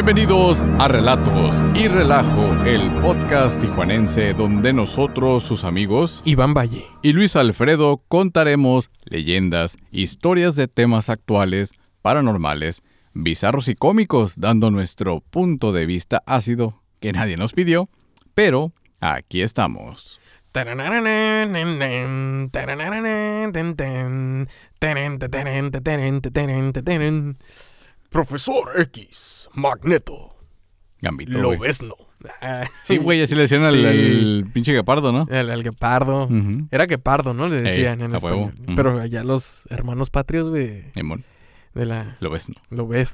Bienvenidos a Relatos y Relajo, el podcast tijuanense donde nosotros, sus amigos, Iván Valle. y Luis Alfredo contaremos leyendas, historias de temas actuales, paranormales, bizarros y cómicos, dando nuestro punto de vista ácido que nadie nos pidió, pero aquí estamos. Profesor X, Magneto, Gambito. güey. Lobesno. Sí, güey, así le decían al, Sí. al pinche gapardo, ¿no? El, el guepardo. Ujú. Era guepardo, ¿no? Le Ey, decían en a huevo. español. Ujú. Pero allá los hermanos patrios, güey, Simón, de la lo ves,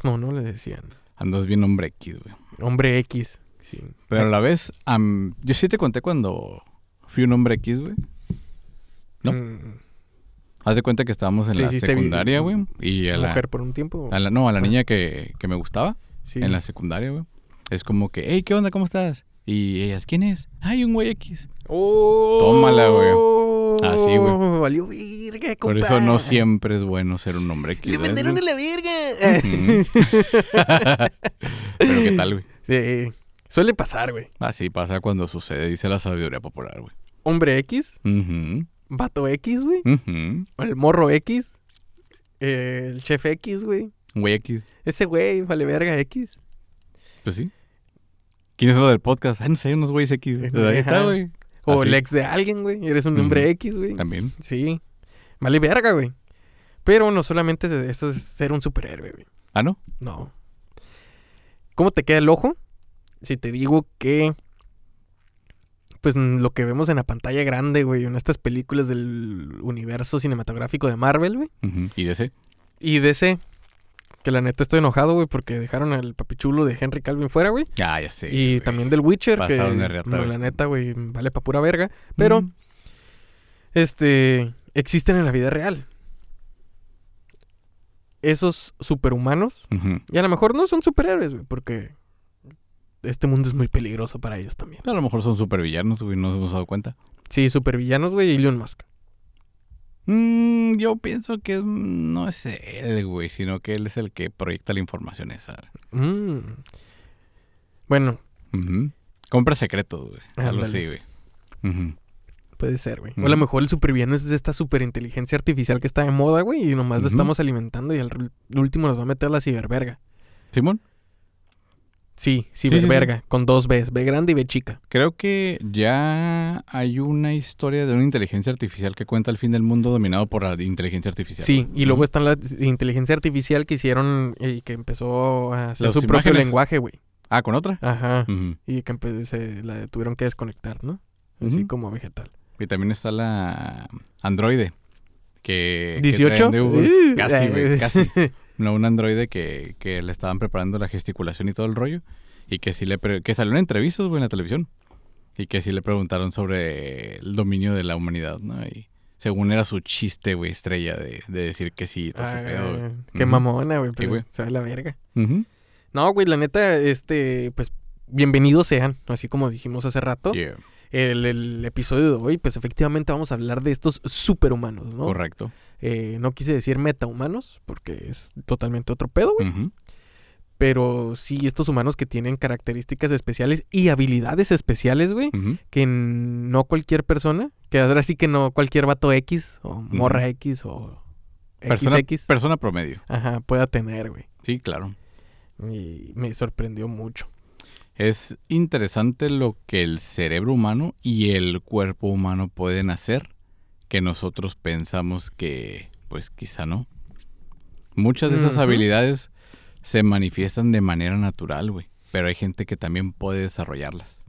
¿no? ¿no? Le decían. Andas bien hombre X, güey. Hombre X. Sí. Pero a la vez, am, yo sí te conté cuando fui un hombre X, güey. ¿no? Mm, Haz de cuenta que estábamos en ¿Te la secundaria, güey. Y a la, mujer por un tiempo. a la- no, a la niña que, que me gustaba sí. en la secundaria, güey. Es como que, hey, ¿qué onda? ¿Cómo estás? Y ellas, ¿quién es? Ay, un güey X. Oh, Tómala, güey. Así, güey. Valió virga, Por eso no siempre es bueno ser un hombre X. Le ¿ves, mandaron a la verga. Pero ¿qué tal, güey? sí. Suele pasar, güey. Así pasa cuando sucede, dice la sabiduría popular, güey. Hombre X, Ujú, vato X, güey. ujú. El morro X. eh, el chef X, güey. Un güey X. Ese güey, vale verga X. Pues sí. ¿Quién es lo del podcast? Ah, no sé, unos güeyes X. Pues ahí está, Ajá. güey. O Así. el ex de alguien, güey. Eres un hombre. X, güey. También. Sí. Vale verga, güey. Pero no solamente es- eso es ser un superhéroe, güey. Ah, ¿no? No. ¿Cómo te queda el ojo? Si te digo que. Pues lo que vemos en la pantalla grande, güey, en estas películas del universo cinematográfico de Marvel, güey. Ujú. ¿Y de ese? Y DC. Que la neta estoy enojado, güey, porque dejaron al papichulo de Henry Calvin fuera, güey. Ah, ya sé. y güey. también del Witcher, que riata, no, la neta, güey, vale pa' pura verga. Pero, este, existen en la vida real. Esos superhumanos, y a lo mejor no son superhéroes, güey, porque este mundo es muy peligroso para ellos también. A lo mejor son supervillanos, güey, no nos hemos dado cuenta. Sí, supervillanos, güey, y Elon Musk. Mm, yo pienso que no es él, güey, sino que él es el que proyecta la información esa. Mm. Bueno, Ujú. Compra secretos, güey. Algo así, güey. Puede ser, güey. O a lo mejor el supervillano es de esta superinteligencia artificial que está de moda, güey, y nomás Ujú. estamos alimentando y al último nos va a meter la ciberverga. Simón, Sí, sí, sí. ciberverga, con dos Bs, B grande y B chica. creo que ya hay una historia de una inteligencia artificial que cuenta el fin del mundo dominado por la inteligencia artificial. Sí, y luego está la inteligencia artificial que hicieron y que empezó a hacer Las su propio lenguaje, güey. Ah, ¿con otra? Ajá. Y que se la tuvieron que desconectar, ¿no? Así como vegetal. Y también está la androide. Que, que ¿18? traen de Uber. Uh, Casi, güey, eh. casi. No, un androide que, que le estaban preparando la gesticulación y todo el rollo. Y que sí le pre- que salió en entrevistas, güey, en la televisión. Y que sí le preguntaron sobre el dominio de la humanidad, ¿no? Y según era su chiste, güey, estrella de, de decir que sí, todo Ah, pedo, güey. qué mamona, güey, pero güey. sabe la verga. No, güey, la neta, este, pues, bienvenidos sean, así como dijimos hace rato. Yeah, El, el episodio de hoy, pues, efectivamente vamos a hablar de estos superhumanos, ¿no? Correcto. Eh, no quise decir metahumanos, porque es totalmente otro pedo, güey. Pero sí, estos humanos que tienen características especiales y habilidades especiales, güey, que no cualquier persona, que ahora sí que no cualquier vato X o morra X o Persona, XX, persona promedio. ajá, pueda tener, güey. Sí, claro. Y me sorprendió mucho. Es interesante lo que el cerebro humano y el cuerpo humano pueden hacer que nosotros pensamos que, pues quizá no. Muchas de esas habilidades se manifiestan de manera natural, güey. Pero hay gente que también puede desarrollarlas.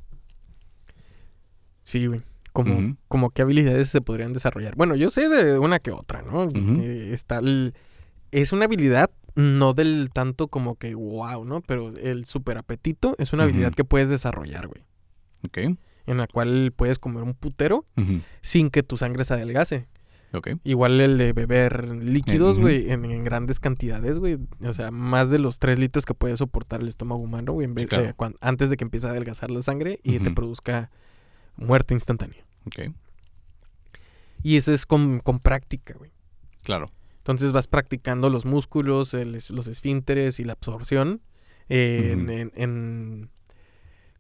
Sí, güey. Como, como qué habilidades se podrían desarrollar. Bueno, yo sé de una que otra, ¿no? Eh, está el- es una habilidad no del tanto como que wow, ¿no? Pero el super apetito es una habilidad que puedes desarrollar, güey. ¿Ok? En la cual puedes comer un putero sin que tu sangre se adelgase. ¿Ok? Igual el de beber líquidos, Ujú. güey, en, en grandes cantidades, güey. O sea, más de los 3 litros que puede soportar el estómago humano, güey, en vez- claro. eh, antes de que empiece a adelgazar la sangre y te produzca muerte instantánea. Ok. Y eso es con, con práctica, güey. Claro. Entonces vas practicando los músculos, el los esfínteres y la absorción en, Ujú. en- en-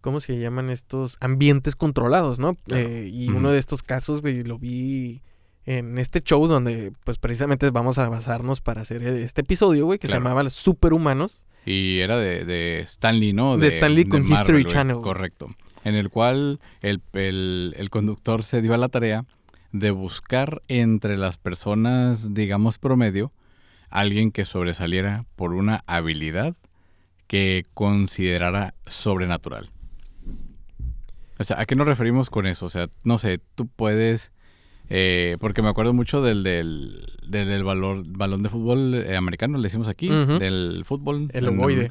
¿Cómo se llaman estos? Ambientes controlados, ¿no? Claro. Eh, y uno de estos casos, güey, lo vi en este show donde, pues precisamente vamos a basarnos para hacer este episodio, güey, que Claro. se llamaba Los Superhumanos. Y era de, de Stanley, ¿no? De Stan Lee con History Channel. Correcto. En el cual el, el- el conductor se dio a la tarea de buscar entre las personas, digamos, promedio, alguien que sobresaliera por una habilidad que considerara sobrenatural. O sea, ¿a qué nos referimos con eso? O sea, no sé, tú puedes... eh, porque me acuerdo mucho del, del, del, del valor- balón de fútbol eh, americano, le decimos aquí, del fútbol. El ovoide.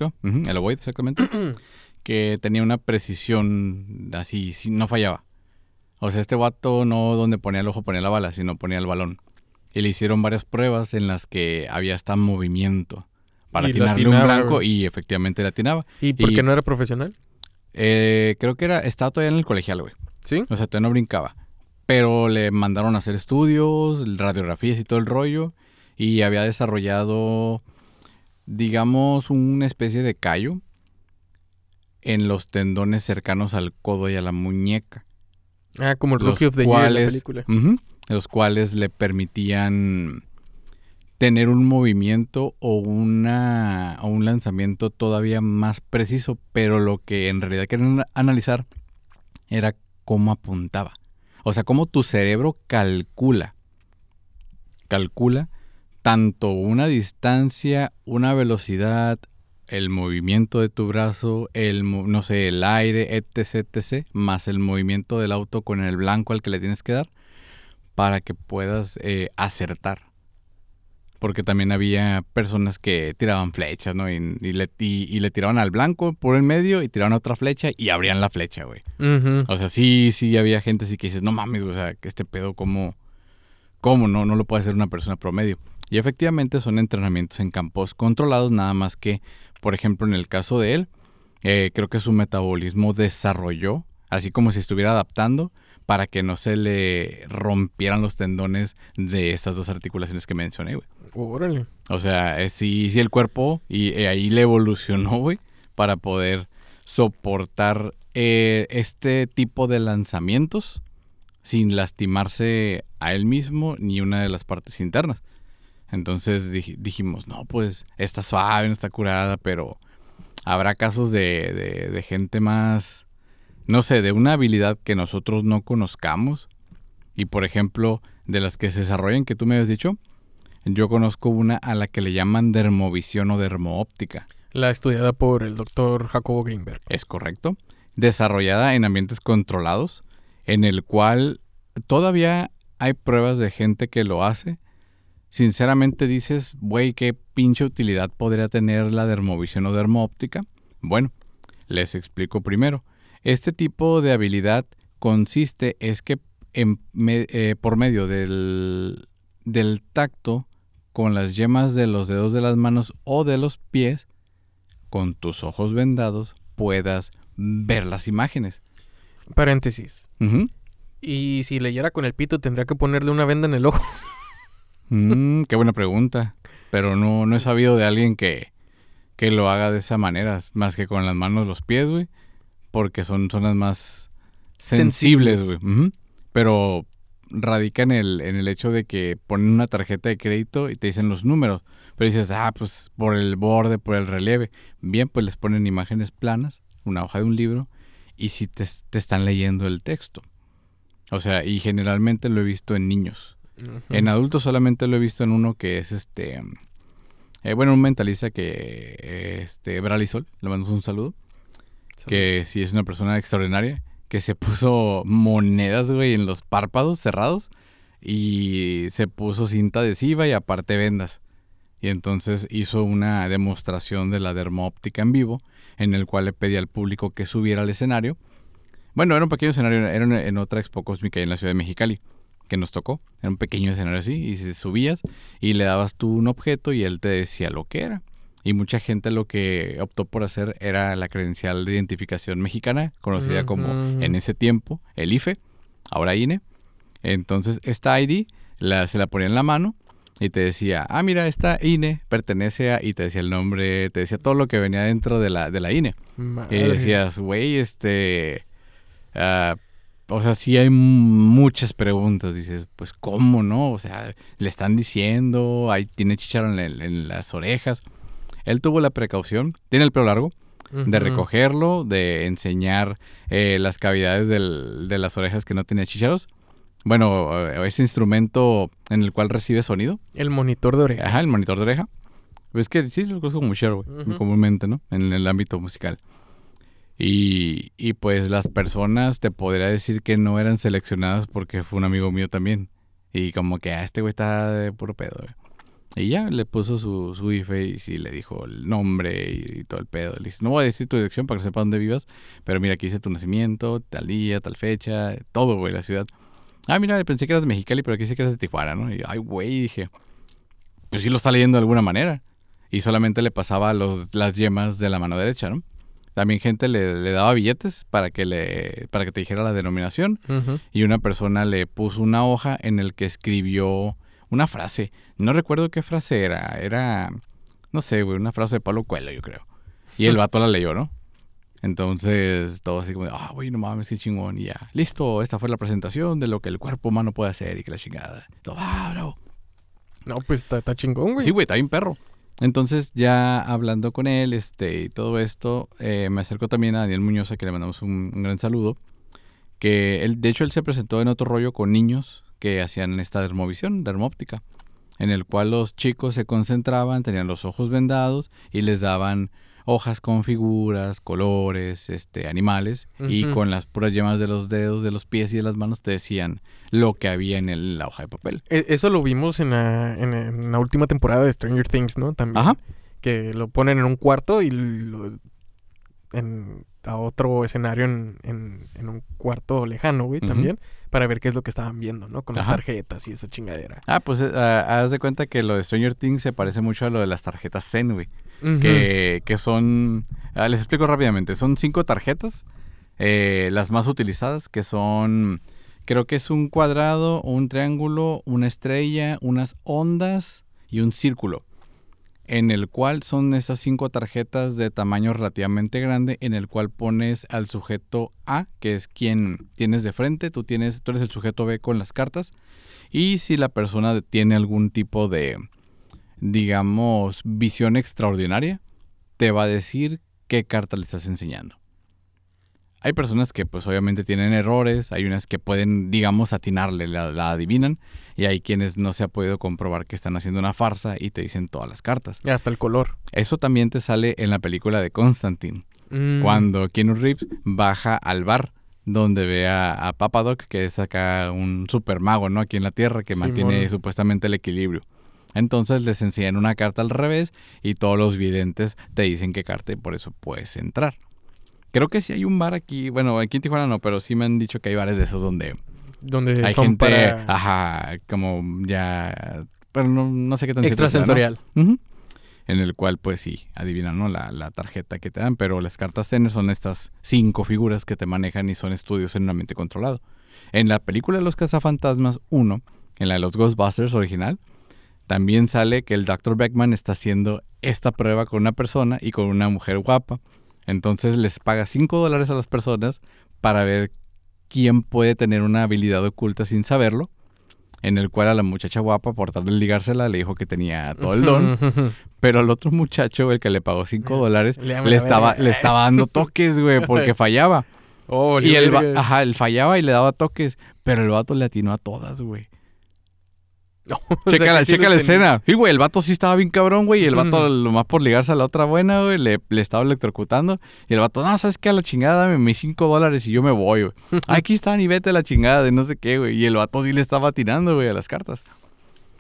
El ovoide, exactamente. que tenía una precisión así, sí, no fallaba. O sea, este vato no donde ponía el ojo ponía la bala, sino ponía el balón. Y le hicieron varias pruebas en las que había hasta movimiento para Y le atinarle un blanco y efectivamente le atinaba. ¿Y por qué no era profesional? Eh, creo que era, estaba todavía en el colegial, güey. ¿Sí? O sea, todavía no brincaba. Pero le mandaron a hacer estudios, radiografías y todo el rollo. Y había desarrollado, digamos, una especie de callo en los tendones cercanos al codo y a la muñeca. Ah, como el Rookie of the Year de la cuales, película. Los cuales le permitían tener un movimiento o, una, o un lanzamiento todavía más preciso, pero lo que en realidad querían analizar era cómo apuntaba. O sea, cómo tu cerebro calcula, calcula tanto una distancia, una velocidad, el movimiento de tu brazo, el, no sé, el aire, etc, etc, más el movimiento del auto con el blanco al que le tienes que dar para que puedas eh, acertar. Porque también había personas que tiraban flechas, ¿no? Y, y le, y- y le tiraban al blanco por el medio y tiraban otra flecha y abrían la flecha, güey. O sea, sí, sí había gente así que dices, no mames, güey, o sea, que este pedo, ¿cómo, cómo no? No lo puede hacer una persona promedio. Y efectivamente son entrenamientos en campos controlados, nada más que, por ejemplo, en el caso de él, eh, creo que su metabolismo desarrolló, así como si estuviera adaptando, para que no se le rompieran los tendones de estas dos articulaciones que mencioné, güey. Órale. O sea, eh, sí, sí el cuerpo y eh, ahí le evolucionó, güey, para poder soportar eh, este tipo de lanzamientos sin lastimarse a él mismo ni una de las partes internas. Entonces dij- dijimos, no, pues está suave, no está curada, pero habrá casos de, de- de gente más, no sé, de una habilidad que nosotros no conozcamos. Y por ejemplo, de las que se desarrollan, que tú me habías dicho, yo conozco una a la que le llaman dermovisión o dermoóptica. La estudiada por el doctor Jacobo Greenberg. Es correcto. Desarrollada en ambientes controlados, en el cual todavía hay pruebas de gente que lo hace. Sinceramente dices, güey, qué pinche utilidad podría tener la dermovisión o dermoóptica. Bueno, les explico primero. Este tipo de habilidad consiste es que en me- eh, por medio del, del tacto con las yemas de los dedos de las manos o de los pies, con tus ojos vendados, puedas ver las imágenes. Paréntesis. Y si leyera con el pito, tendría que ponerle una venda en el ojo. Mm, qué buena pregunta. Pero no, no he sabido de alguien que, que lo haga de esa manera, más que con las manos los pies, güey. Porque son zonas más sensibles, güey. Pero radica en el, en el hecho de que ponen una tarjeta de crédito y te dicen los números. Pero dices, ah, pues por el borde, por el relieve. Bien, pues les ponen imágenes planas, una hoja de un libro, y si te, te están leyendo el texto. O sea, y generalmente lo he visto en niños. En adultos solamente lo he visto en uno que es este. eh, bueno, un mentalista que. Este, Bralisol, le mandamos un saludo. Que sí es una persona extraordinaria. Que se puso monedas, güey, en los párpados cerrados. Y se puso cinta adhesiva y aparte vendas. Y entonces hizo una demostración de la dermoóptica en vivo. En el cual le pedía al público que subiera al escenario. Bueno, era un pequeño escenario, era en- otra Expo Cósmica en la ciudad de Mexicali que nos tocó. Era un pequeño escenario así y si subías y le dabas tú un objeto y él te decía lo que era. Y mucha gente lo que optó por hacer era la credencial de identificación mexicana, conocida como en ese tiempo el IFE, ahora INE. Entonces esta ID la, se la ponía en la mano y te decía, ah, mira, esta INE pertenece a, y te decía el nombre, te decía todo lo que venía dentro de la, de la INE. Y decías, güey, este, ah, o sea, sí hay muchas preguntas, dices, pues, ¿cómo, no? O sea, le están diciendo, ahí tiene chicharo en, en las orejas. Él tuvo la precaución, tiene el pelo largo, de recogerlo, de enseñar eh, las cavidades del- de las orejas que no tenía chícharos. Bueno, eh, ese instrumento en el cual recibe sonido. El monitor de oreja. Ajá, el monitor de oreja. Pues que sí, lo conozco como share, güey, comúnmente, ¿no? En el ámbito musical. Y, y pues las personas te podría decir que no eran seleccionadas porque fue un amigo mío también. Y como que, ah, este güey está de puro pedo, güey. Y ya le puso su, su IFE y sí le dijo el nombre y, y todo el pedo. Le dice, no voy a decir tu dirección para que sepa dónde vivas, pero mira, aquí dice tu nacimiento, tal día, tal fecha, todo, güey, la ciudad. Ah, mira, pensé que eras de Mexicali, pero aquí dice que eras de Tijuana, ¿no? Y ay, güey, dije, pues sí lo está leyendo de alguna manera. Y solamente le pasaba los, las yemas de la mano derecha, ¿no? También gente le, le daba billetes para que le para que te dijera la denominación y una persona le puso una hoja en el que escribió una frase. No recuerdo qué frase era. Era, no sé, güey, una frase de Pablo Coelho, yo creo. Y el vato la leyó, ¿no? Entonces, todo así como, ah, güey, no mames, qué chingón. Y ya, listo, esta fue la presentación de lo que el cuerpo humano puede hacer y que la chingada. Todo, ah, bravo. No, pues está, está chingón, güey. Sí, güey, está bien perro. Entonces, ya hablando con él este, y todo esto, eh, me acercó también a Daniel Muñoz, a que le mandamos un, un gran saludo. Que él, de hecho, él se presentó en otro rollo con niños que hacían esta dermovisión, dermóptica, en el cual los chicos se concentraban, tenían los ojos vendados y les daban hojas con figuras, colores, este, animales, y con las puras yemas de los dedos, de los pies y de las manos te decían lo que había en el- la hoja de papel. E- Eso lo vimos en la, en, en la última temporada de Stranger Things, ¿no? También. Ajá. Que lo ponen en un cuarto y lo- en, a otro escenario en, en- en un cuarto lejano, güey, también. Para ver qué es lo que estaban viendo, ¿no? Con las tarjetas y esa chingadera. Ah, pues eh, ah, haz de cuenta que lo de Stranger Things se parece mucho a lo de las tarjetas Zen, güey. Que, que son, ah, les explico rápidamente, son cinco tarjetas, eh, las más utilizadas, que son, creo que es un cuadrado, un triángulo, una estrella, unas ondas y un círculo, en el cual son estas cinco tarjetas de tamaño relativamente grande, en el cual pones al sujeto A, que es quien tienes de frente, tú, tienes, tú eres el sujeto B con las cartas, y si la persona tiene algún tipo de digamos, visión extraordinaria, te va a decir qué carta le estás enseñando. Hay personas que pues obviamente tienen errores, hay unas que pueden, digamos, atinarle, la, la adivinan, y hay quienes no se ha podido comprobar que están haciendo una farsa y te dicen todas las cartas. Y hasta el color. Eso también te sale en la película de Constantine, Mm. cuando Keanu Reeves baja al bar donde ve a, a Papadoc, que es acá un super mago, ¿no? Aquí en la Tierra, que mantiene supuestamente el equilibrio. Entonces les enseñan una carta al revés y todos los videntes te dicen qué carta y por eso puedes entrar. Creo que sí hay un bar aquí, bueno, aquí en Tijuana no, pero sí me han dicho que hay bares de esos donde Donde hay son gente, para ajá, como ya, pero no, no sé qué tan ¿no? extrasensorial. Ujú. En el cual, pues sí, adivinan ¿no? la, la tarjeta que te dan, pero las cartas Zener son estas cinco figuras que te manejan y son estudios en un ambiente controlado. En la película de Los Cazafantasmas 1, en la de los Ghostbusters original, también sale que el Dr. Beckman está haciendo esta prueba con una persona y con una mujer guapa. Entonces les paga 5 dólares a las personas para ver quién puede tener una habilidad oculta sin saberlo. En el cual a la muchacha guapa, por tal de ligársela, le dijo que tenía todo el don. Pero al otro muchacho, el que le pagó 5 dólares, Le estaba, le estaba dando toques, güey, porque fallaba. Oh, y el, ajá, él fallaba y le daba toques. Pero el vato le atinó a todas, güey. O sea Checa, la, sí checa escena. Sí, güey, el vato sí estaba bien cabrón, güey. Y el vato, lo más por ligarse a la otra buena, güey, le, le estaba electrocutando. Y el vato, no, ¿sabes qué? A la chingada, dame mis 5 dólares y yo me voy, güey. Aquí están y vete a la chingada de no sé qué, güey. Y el vato sí le estaba atinando, güey, a las cartas.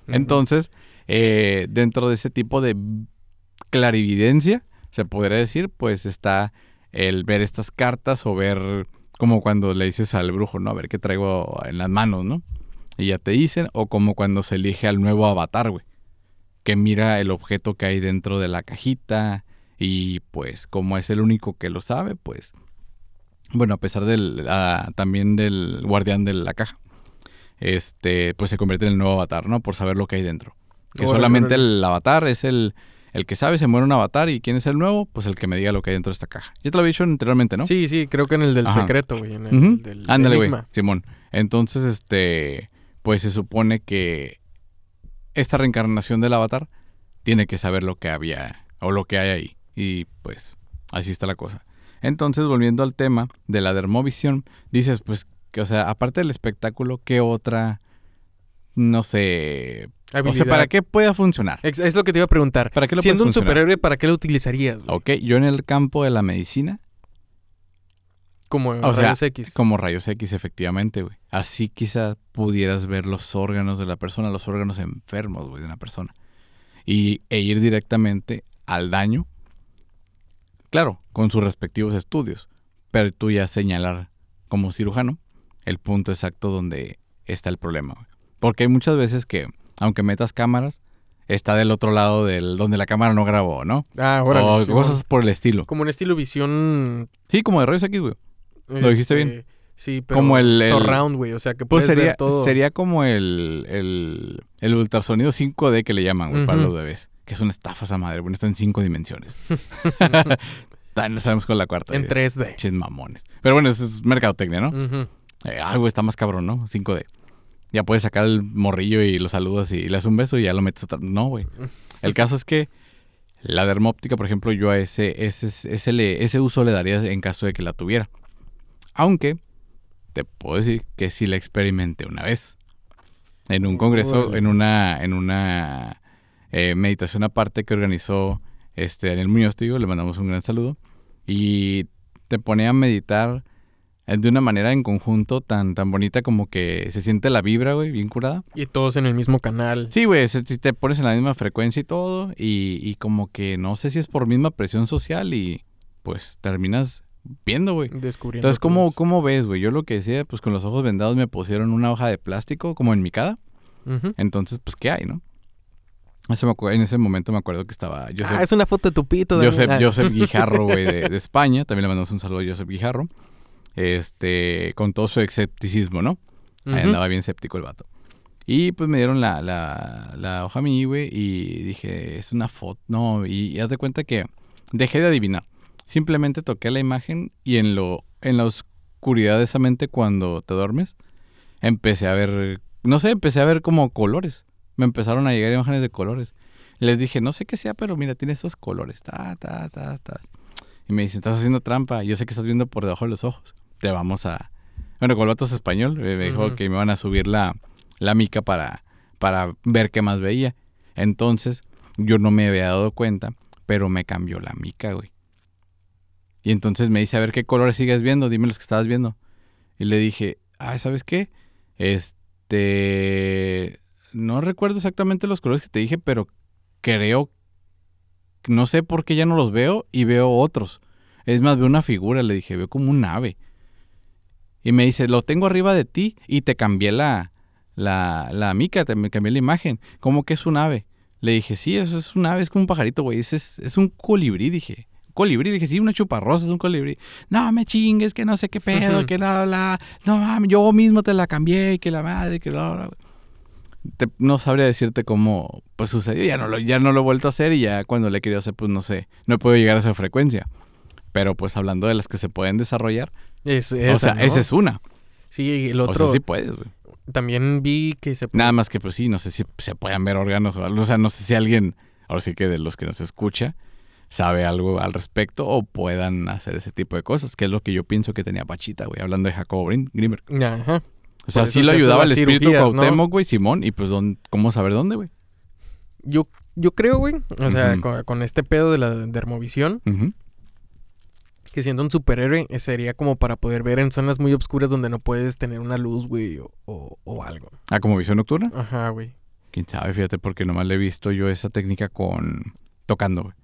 Entonces, eh, dentro de ese tipo de clarividencia, se podría decir, pues está el ver estas cartas o ver como cuando le dices al brujo, ¿no? A ver qué traigo en las manos, ¿no? Y ya te dicen, o como cuando se elige al nuevo avatar, güey, que mira el objeto que hay dentro de la cajita y pues como es el único que lo sabe, pues, bueno, a pesar del, ah, también del guardián de la caja, este, pues se convierte en el nuevo avatar, ¿no? Por saber lo que hay dentro. Que solamente el avatar es el, el que sabe, se muere un avatar y quién es el nuevo, pues el que me diga lo que hay dentro de esta caja. Ya te lo había dicho anteriormente, ¿no? Sí, sí, creo que en el del Ajá. secreto, güey. En el del Ándale, güey. Simón. Entonces, este, pues se supone que esta reencarnación del avatar tiene que saber lo que había o lo que hay ahí. Y pues así está la cosa. Entonces, volviendo al tema de la dermovisión, dices, pues, que, o sea, aparte del espectáculo, ¿qué otra, no sé, o sea, para qué pueda funcionar? Es, es lo que te iba a preguntar. ¿Para qué lo Siendo un funcionar? superhéroe, ¿para qué lo utilizarías? güey? Ok, yo en el campo de la medicina, Como O sea, rayos X. como rayos X, efectivamente, güey. Así quizá pudieras ver los órganos de la persona, los órganos enfermos, güey, de una persona. Y, e ir directamente al daño. Claro, con sus respectivos estudios. Pero tú ya señalar como cirujano el punto exacto donde está el problema, güey. Porque hay muchas veces que, aunque metas cámaras, está del otro lado del donde la cámara no grabó, ¿no? Ah, órale. o cosas por el estilo. Como un estilo visión. Sí, como de rayos X, güey. Lo dijiste este, bien. Sí, pero Como el- el- surround, güey. O sea, que Pues puedes sería, ver todo. sería como el, el, el ultrasonido 5D que le llaman, güey, para los bebés. Que es una estafa esa madre, bueno, está en cinco dimensiones. No sabemos con la cuarta. en eh, 3D. Pinches mamones. Pero bueno, eso es mercadotecnia, ¿no? Eh, ay, güey, está más cabrón, ¿no? 5D. Ya puedes sacar el morrillo y lo saludas y le das un beso y ya lo metes otra. No, güey. El caso es que la dermóptica, por ejemplo, yo a ese, ese, ese, le- ese uso le daría en caso de que la tuviera. Aunque te puedo decir que sí la experimenté una vez. En un congreso, en una, en una eh, meditación aparte que organizó este Daniel Muñoz, te digo, le mandamos un gran saludo. Y te pone a meditar eh, de una manera en conjunto tan, tan bonita como que se siente la vibra, güey, bien curada. Y todos en el mismo canal. Sí, güey, se- si te pones en la misma frecuencia y todo, y, y como que no sé si es por misma presión social y pues terminas viendo, güey. Descubriendo. Entonces, ¿cómo. ¿cómo ves, güey? Yo lo que decía, pues con los ojos vendados me pusieron una hoja de plástico como en mi cara. Entonces, pues, ¿qué hay, no? Eso me acuerdo- en ese momento me acuerdo que estaba Ah, es una foto de tu pito. Daniel. Joseph, Ah. Joseph Guijarro, güey, de, de España. También le mandamos un saludo a Joseph Guijarro. Este, con todo su escepticismo, ¿no? Ahí andaba bien escéptico el vato. Y pues me dieron la, la, la hoja a mí, güey, y dije, es una foto. No, y, y haz de cuenta que dejé de adivinar. Simplemente toqué la imagen y en, lo, en la oscuridad de esa mente cuando te duermes, empecé a ver, no sé, empecé a ver como colores. Me empezaron a llegar imágenes de colores. Les dije, no sé qué sea, pero mira, tiene esos colores. Ta, ta, ta, ta. Y me dicen, estás haciendo trampa. Yo sé que estás viendo por debajo de los ojos. Te vamos a... Bueno, con es español. eh, Me dijo que me iban a subir la, la mica para, para ver qué más veía. Entonces, yo no me había dado cuenta, pero me cambió la mica, güey. Y entonces me dice, a ver qué colores sigues viendo, dime los que estabas viendo. Y le dije, ay, ¿sabes qué? Este... No recuerdo exactamente los colores que te dije, pero creo... No sé por qué ya no los veo y veo otros. Es más, veo una figura, le dije, veo como un ave. Y me dice, lo tengo arriba de ti y te cambié la, la, la mica, te cambié la imagen. ¿Cómo que es un ave? Le dije, sí, eso es un ave, es como un pajarito, güey. Ese es, es un colibrí, dije. Colibrí, dije, sí, una chuparrosa, es un colibrí. No me chingues, que no sé qué pedo, que la, la, no mames, yo mismo te la cambié, que la madre, que la, la. Te- no sabría decirte cómo pues sucedió, ya no, lo, ya no lo he vuelto a hacer y ya cuando le he querido hacer, pues no sé, no he podido llegar a esa frecuencia. Pero pues hablando de las que se pueden desarrollar, Es, o sea, ¿no? esa es una. Sí, el O otro. sea, sí puedes, güey. También vi que se. Nada más que pues sí, no sé si se puedan ver órganos o algo. O sea, no sé si alguien, ahora sí que de los que nos escucha, sabe algo al respecto o puedan hacer ese tipo de cosas, que es lo que yo pienso que tenía Pachita, güey, hablando de Jacobo Grim- Grimberg. Ajá. O sea, sí lo ayudaba el espíritu. Cuauhtémoc, güey, Simón, y pues ¿dónde- ¿cómo saber dónde, güey? Yo, yo creo, güey. O sea, con, con este pedo de la dermovisión, que siendo un superhéroe eh, sería como para poder ver en zonas muy oscuras donde no puedes tener una luz, güey, o, o, o algo. Ah, como visión nocturna. Ajá, güey. Quién sabe, fíjate, porque nomás le he visto yo esa técnica con tocando, güey.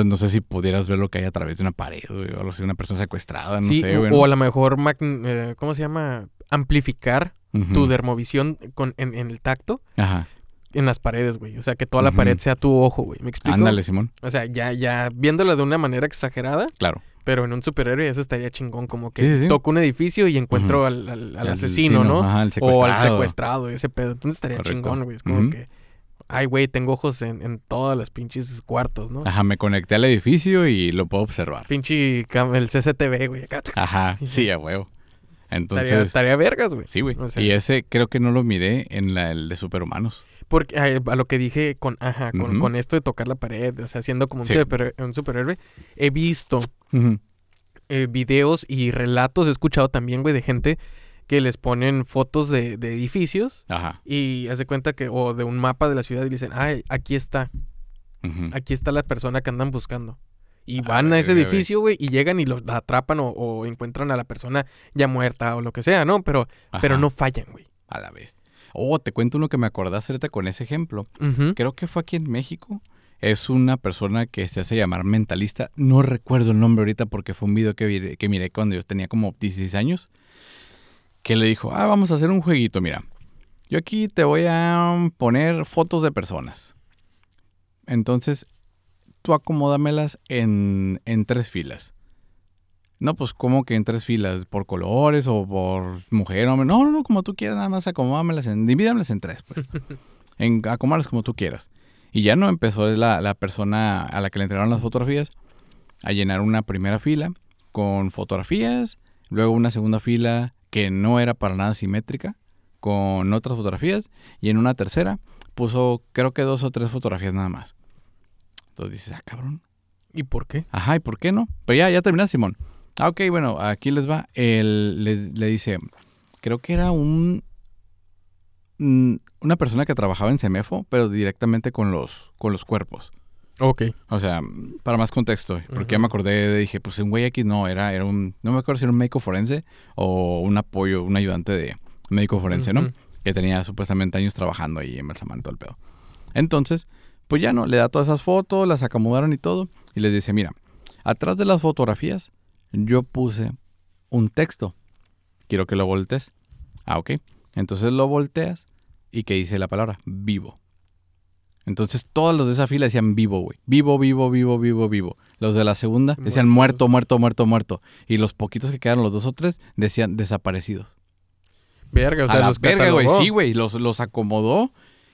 Entonces no sé si pudieras ver lo que hay a través de una pared, güey, o algo así, una persona secuestrada, no sí, sé, o- güey. o, ¿no? a lo mejor, eh, ¿cómo se llama? Amplificar tu dermovisión con, en, en el tacto Ajá. en las paredes, güey. O sea, que toda la pared sea tu ojo, güey. ¿Me explico? Ándale, Simón. O sea, ya, ya viéndolo de una manera exagerada, Claro. pero en un superhéroe eso estaría chingón. Como que Sí, sí, sí. toco un edificio y encuentro al, al- al asesino, ¿no? Ajá, el O al secuestrado. secuestrado, ese pedo. Entonces estaría Correcto. chingón, güey. Es como que. Ay, güey, tengo ojos en, en todas las pinches cuartos, ¿no? Ajá, me conecté al edificio y lo puedo observar. Pinche el CCTV, güey. acá. Ajá, sí, a huevo. Entonces, tarea vergas, güey. sí, güey. o sea- y ese creo que no lo miré en la, el de Superhumanos. Porque a lo que dije con, ajá, con, esto de tocar la pared, o sea, siendo como un, Sí. super- un superhéroe, he visto eh, videos y relatos, he escuchado también, güey, de gente que les ponen fotos de, de edificios Ajá. y hace cuenta que, o de un mapa de la ciudad y dicen, ay, aquí está, aquí está la persona que andan buscando. Y Ah, van a ese edificio, güey, y llegan y lo atrapan o, o encuentran a la persona ya muerta o lo que sea, ¿no? Pero, pero no fallan, güey. A la vez. Oh, te cuento uno que me acordaste ahorita con ese ejemplo. Creo que fue aquí en México. Es una persona que se hace llamar mentalista. No recuerdo el nombre ahorita porque fue un video que, vi- que miré cuando yo tenía como 16 años. Que le dijo, ah, vamos a hacer un jueguito, mira. Yo aquí te voy a poner fotos de personas. Entonces, tú acomódamelas en, en tres filas. No, pues como que en tres filas, por colores o por mujer, hombre. No, no, no, como tú quieras, nada más acomódamelas en, divídamelas en tres, pues. en, acomódalas como tú quieras. Y ya no empezó la, la persona a la que le entregaron las fotografías a llenar una primera fila con fotografías, luego una segunda fila que no era para nada simétrica, con otras fotografías, y en una tercera puso creo que dos o tres fotografías nada más. Entonces dices, ah, cabrón. ¿Y por qué? Ajá, ¿y por qué no? Pero ya, ya terminaste, Simón. Ah, ok, bueno, aquí les va. Él le, le dice, creo que era un mm, una persona que trabajaba en Semefo, pero directamente con los, con los cuerpos. Ok. O sea, para más contexto, porque ya me acordé, dije, pues un güey aquí no, era, era un, no me acuerdo si era un médico forense o un apoyo, un ayudante de médico forense, ¿no? Que tenía supuestamente años trabajando ahí en Balsamán, todo el pedo. Entonces, pues ya no, le da todas esas fotos, las acomodaron y todo, y les dice, mira, atrás de las fotografías yo puse un texto, quiero que lo voltees. Ah, ok. Entonces lo volteas y que dice la palabra vivo. Entonces todos los de esa fila decían vivo, güey. Vivo, vivo, vivo, vivo, vivo. Los de la segunda decían muerto, muerto, muerto, muerto. Y los poquitos que quedaron, los dos o tres, decían desaparecidos. Verga, o sea, a la los verga, güey. Sí, güey. Los, los acomodó.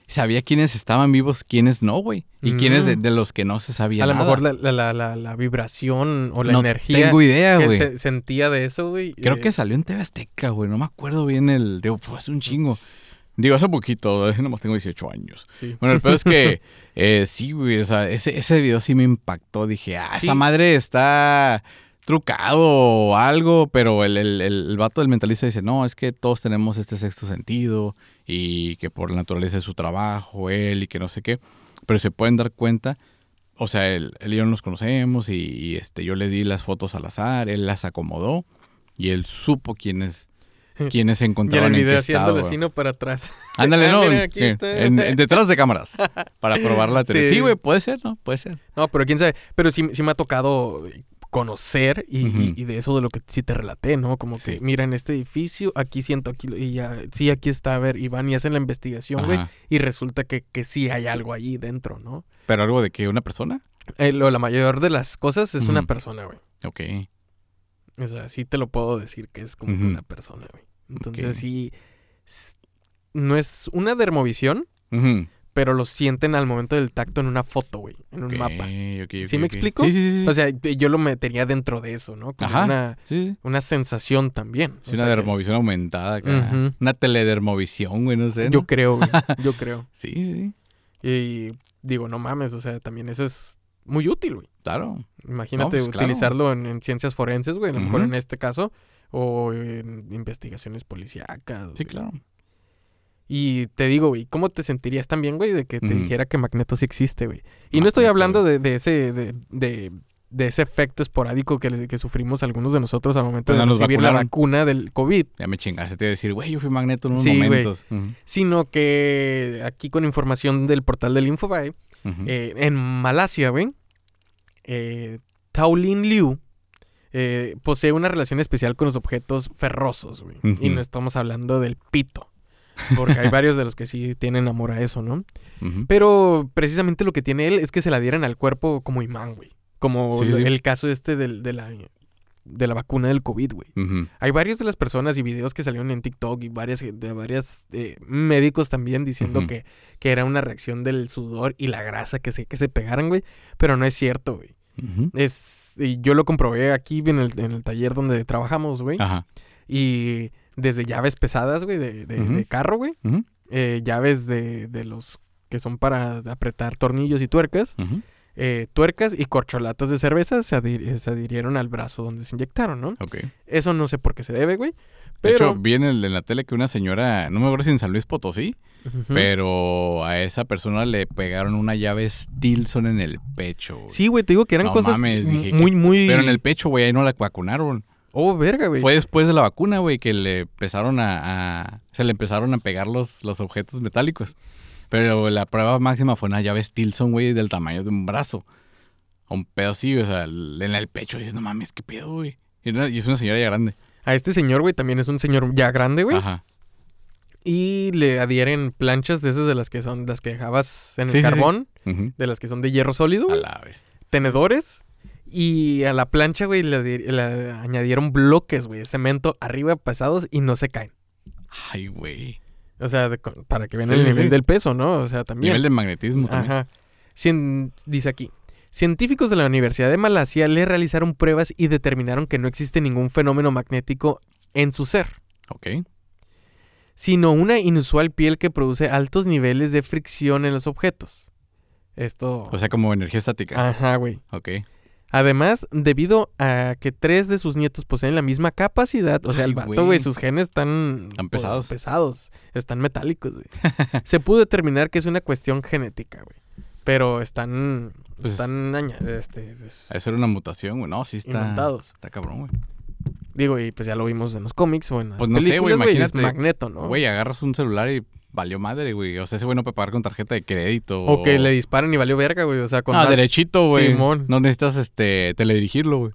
Sabía quiénes estaban vivos, quiénes no, güey. Y Mm. quiénes de, de los que no se sabía A lo nada. mejor la, la, la, la- la vibración o la no energía tengo idea, que güey. se- sentía de eso, güey. Creo eh, que salió en TV Azteca, güey. No me acuerdo bien el... Digo, fue un chingo. Digo, hace poquito. Nomás tengo 18 años. Sí. Bueno, el peor es que... eh, sí, güey. O sea, ese, ese video sí me impactó. Dije, ah, Sí. esa madre está trucado o algo. Pero el, el, el, vato del mentalista dice, no, es que todos tenemos este sexto sentido. Y que por la naturaleza de su trabajo, él y que no sé qué. Pero se pueden dar cuenta... O sea, él, él y yo nos conocemos y, y, este, yo le di las fotos al azar, él las acomodó y él supo quiénes, quiénes se Y en encontraban el en, video qué haciendo estado. el vecino para atrás. Ándale, Ah, no, mira, aquí sí, está. en- en- detrás de cámaras para probar la tele. Sí. Sí, güey, puede ser, ¿no? Puede ser. No, pero quién sabe. Pero sí, sí me ha tocado conocer y, Ujú. y- y de eso de lo que sí te relaté, ¿no? Como que, Sí. mira, en este edificio, aquí siento, aquí, y ya, sí, aquí está, a ver, y van y hacen la investigación, güey, y resulta que, que sí hay algo ahí dentro, ¿no? Pero algo de que una persona. Eh, lo- la mayor de las cosas es una Ujú. persona, güey. Ok. O sea, sí te lo puedo decir que es como Ujú. una persona, güey. Entonces sí, no es una dermovisión, pero lo sienten al momento del tacto en una foto, güey, en un mapa. ok, ok, ¿Sí me explico? Sí, sí, sí. O sea, yo lo metería dentro de eso, ¿no? Como Ajá. una, sí, una sensación también. Sí, O una sea, que- dermovisión aumentada. Una teledermovisión, güey, no sé. Yo creo, güey, yo creo. Sí, sí. Y digo, no mames, o sea, también eso es muy útil, güey. Claro. Imagínate pues, claro. utilizarlo en, en ciencias forenses, güey, a lo mejor en este caso, o en investigaciones policíacas. Sí, güey. claro. Y te digo, güey, ¿cómo te sentirías también, güey, de que te dijera que Magneto sí existe, güey? Y no estoy hablando de, de ese, de, de, de ese efecto esporádico que, que sufrimos algunos de nosotros al momento de Cuando nos recibir la vacuna del COVID, Ya me chingaste, te iba a decir, güey, yo fui magneto en unos Sí, güey. momentos. Sino que aquí con información del portal del Infobae, eh, en Malasia, güey, eh, Taolin Liu eh, posee una relación especial con los objetos ferrosos, güey. Y no estamos hablando del pito. Porque hay varios de los que sí tienen amor a eso, ¿no? Pero precisamente lo que tiene él es que se la dieran al cuerpo como imán, güey. Como Sí, lo- sí. el caso este del, de la de la vacuna del COVID, güey. Ujú. Hay varias de las personas y videos que salieron en TikTok y varias de varias eh, médicos también diciendo que, que era una reacción del sudor y la grasa que se, que se pegaran, güey. Pero no es cierto, güey. Es, y yo lo comprobé aquí en el, en el taller donde trabajamos, güey. Ajá. Y desde llaves pesadas, güey, de, de- de carro, güey. Eh, llaves de, de los que son para apretar tornillos y tuercas. Eh, tuercas y corcholatas de cerveza se, adhi- se adhirieron al brazo donde se inyectaron, ¿no? Ok. Eso no sé por qué se debe, güey. De hecho, vi en, el- en la tele que una señora, no me acuerdo si en San Luis Potosí, pero a esa persona le pegaron una llave Stilson en el pecho. güey. Sí, güey, te digo que eran No cosas mames, mu- dije, muy, muy... Pero en el pecho, güey, ahí no la vacunaron. Oh, verga, güey. Fue después de la vacuna, güey, que le empezaron a, a- Se le empezaron a pegar los, los objetos metálicos. Pero la prueba máxima fue una llave Stilson, güey, del tamaño de un brazo. Un pedo así, o sea, en el pecho. Y dices, no mames, qué pedo, güey. Y es una señora ya grande. A este señor, güey, también es un señor ya grande, güey. Ajá. Y le adhieren planchas de esas de las que son las que dejabas en el Sí, sí, sí. carbón. De las que son de hierro sólido, A la vez. tenedores y a la plancha, güey, le, le añadieron bloques, güey, de cemento arriba pesados y no se caen. Ay, güey. O sea, de para que vean Sí, el sí, nivel sí. del peso, ¿no? O sea, también. Nivel de magnetismo también. Ajá. Cien- dice aquí. Científicos de la Universidad de Malasia le realizaron pruebas y determinaron que no existe ningún fenómeno magnético en su ser, Ok. sino una inusual piel que produce altos niveles de fricción en los objetos. Esto... O sea, como energía estática. Ajá, güey. Ok. Además, debido a que tres de sus nietos poseen la misma capacidad, o sea, el vato, güey. sus genes están... Pues, pesados. pesados, están metálicos, güey. Se pudo determinar que es una cuestión genética, güey. Pero están... Pues- están este, pues, Eso era una mutación, güey. No, sí está. inventados. Está cabrón, güey. Digo, y pues ya lo vimos en los cómics o en las Pues no sé, güey, películas, güey. es imagínate, Magneto, ¿no? Güey, agarras un celular y valió madre, güey. O sea, ese güey no puede pagar con tarjeta de crédito. O que le disparan y valió verga, güey. O sea, con Ah, más- derechito, güey. Simón. No necesitas este teledirigirlo, güey.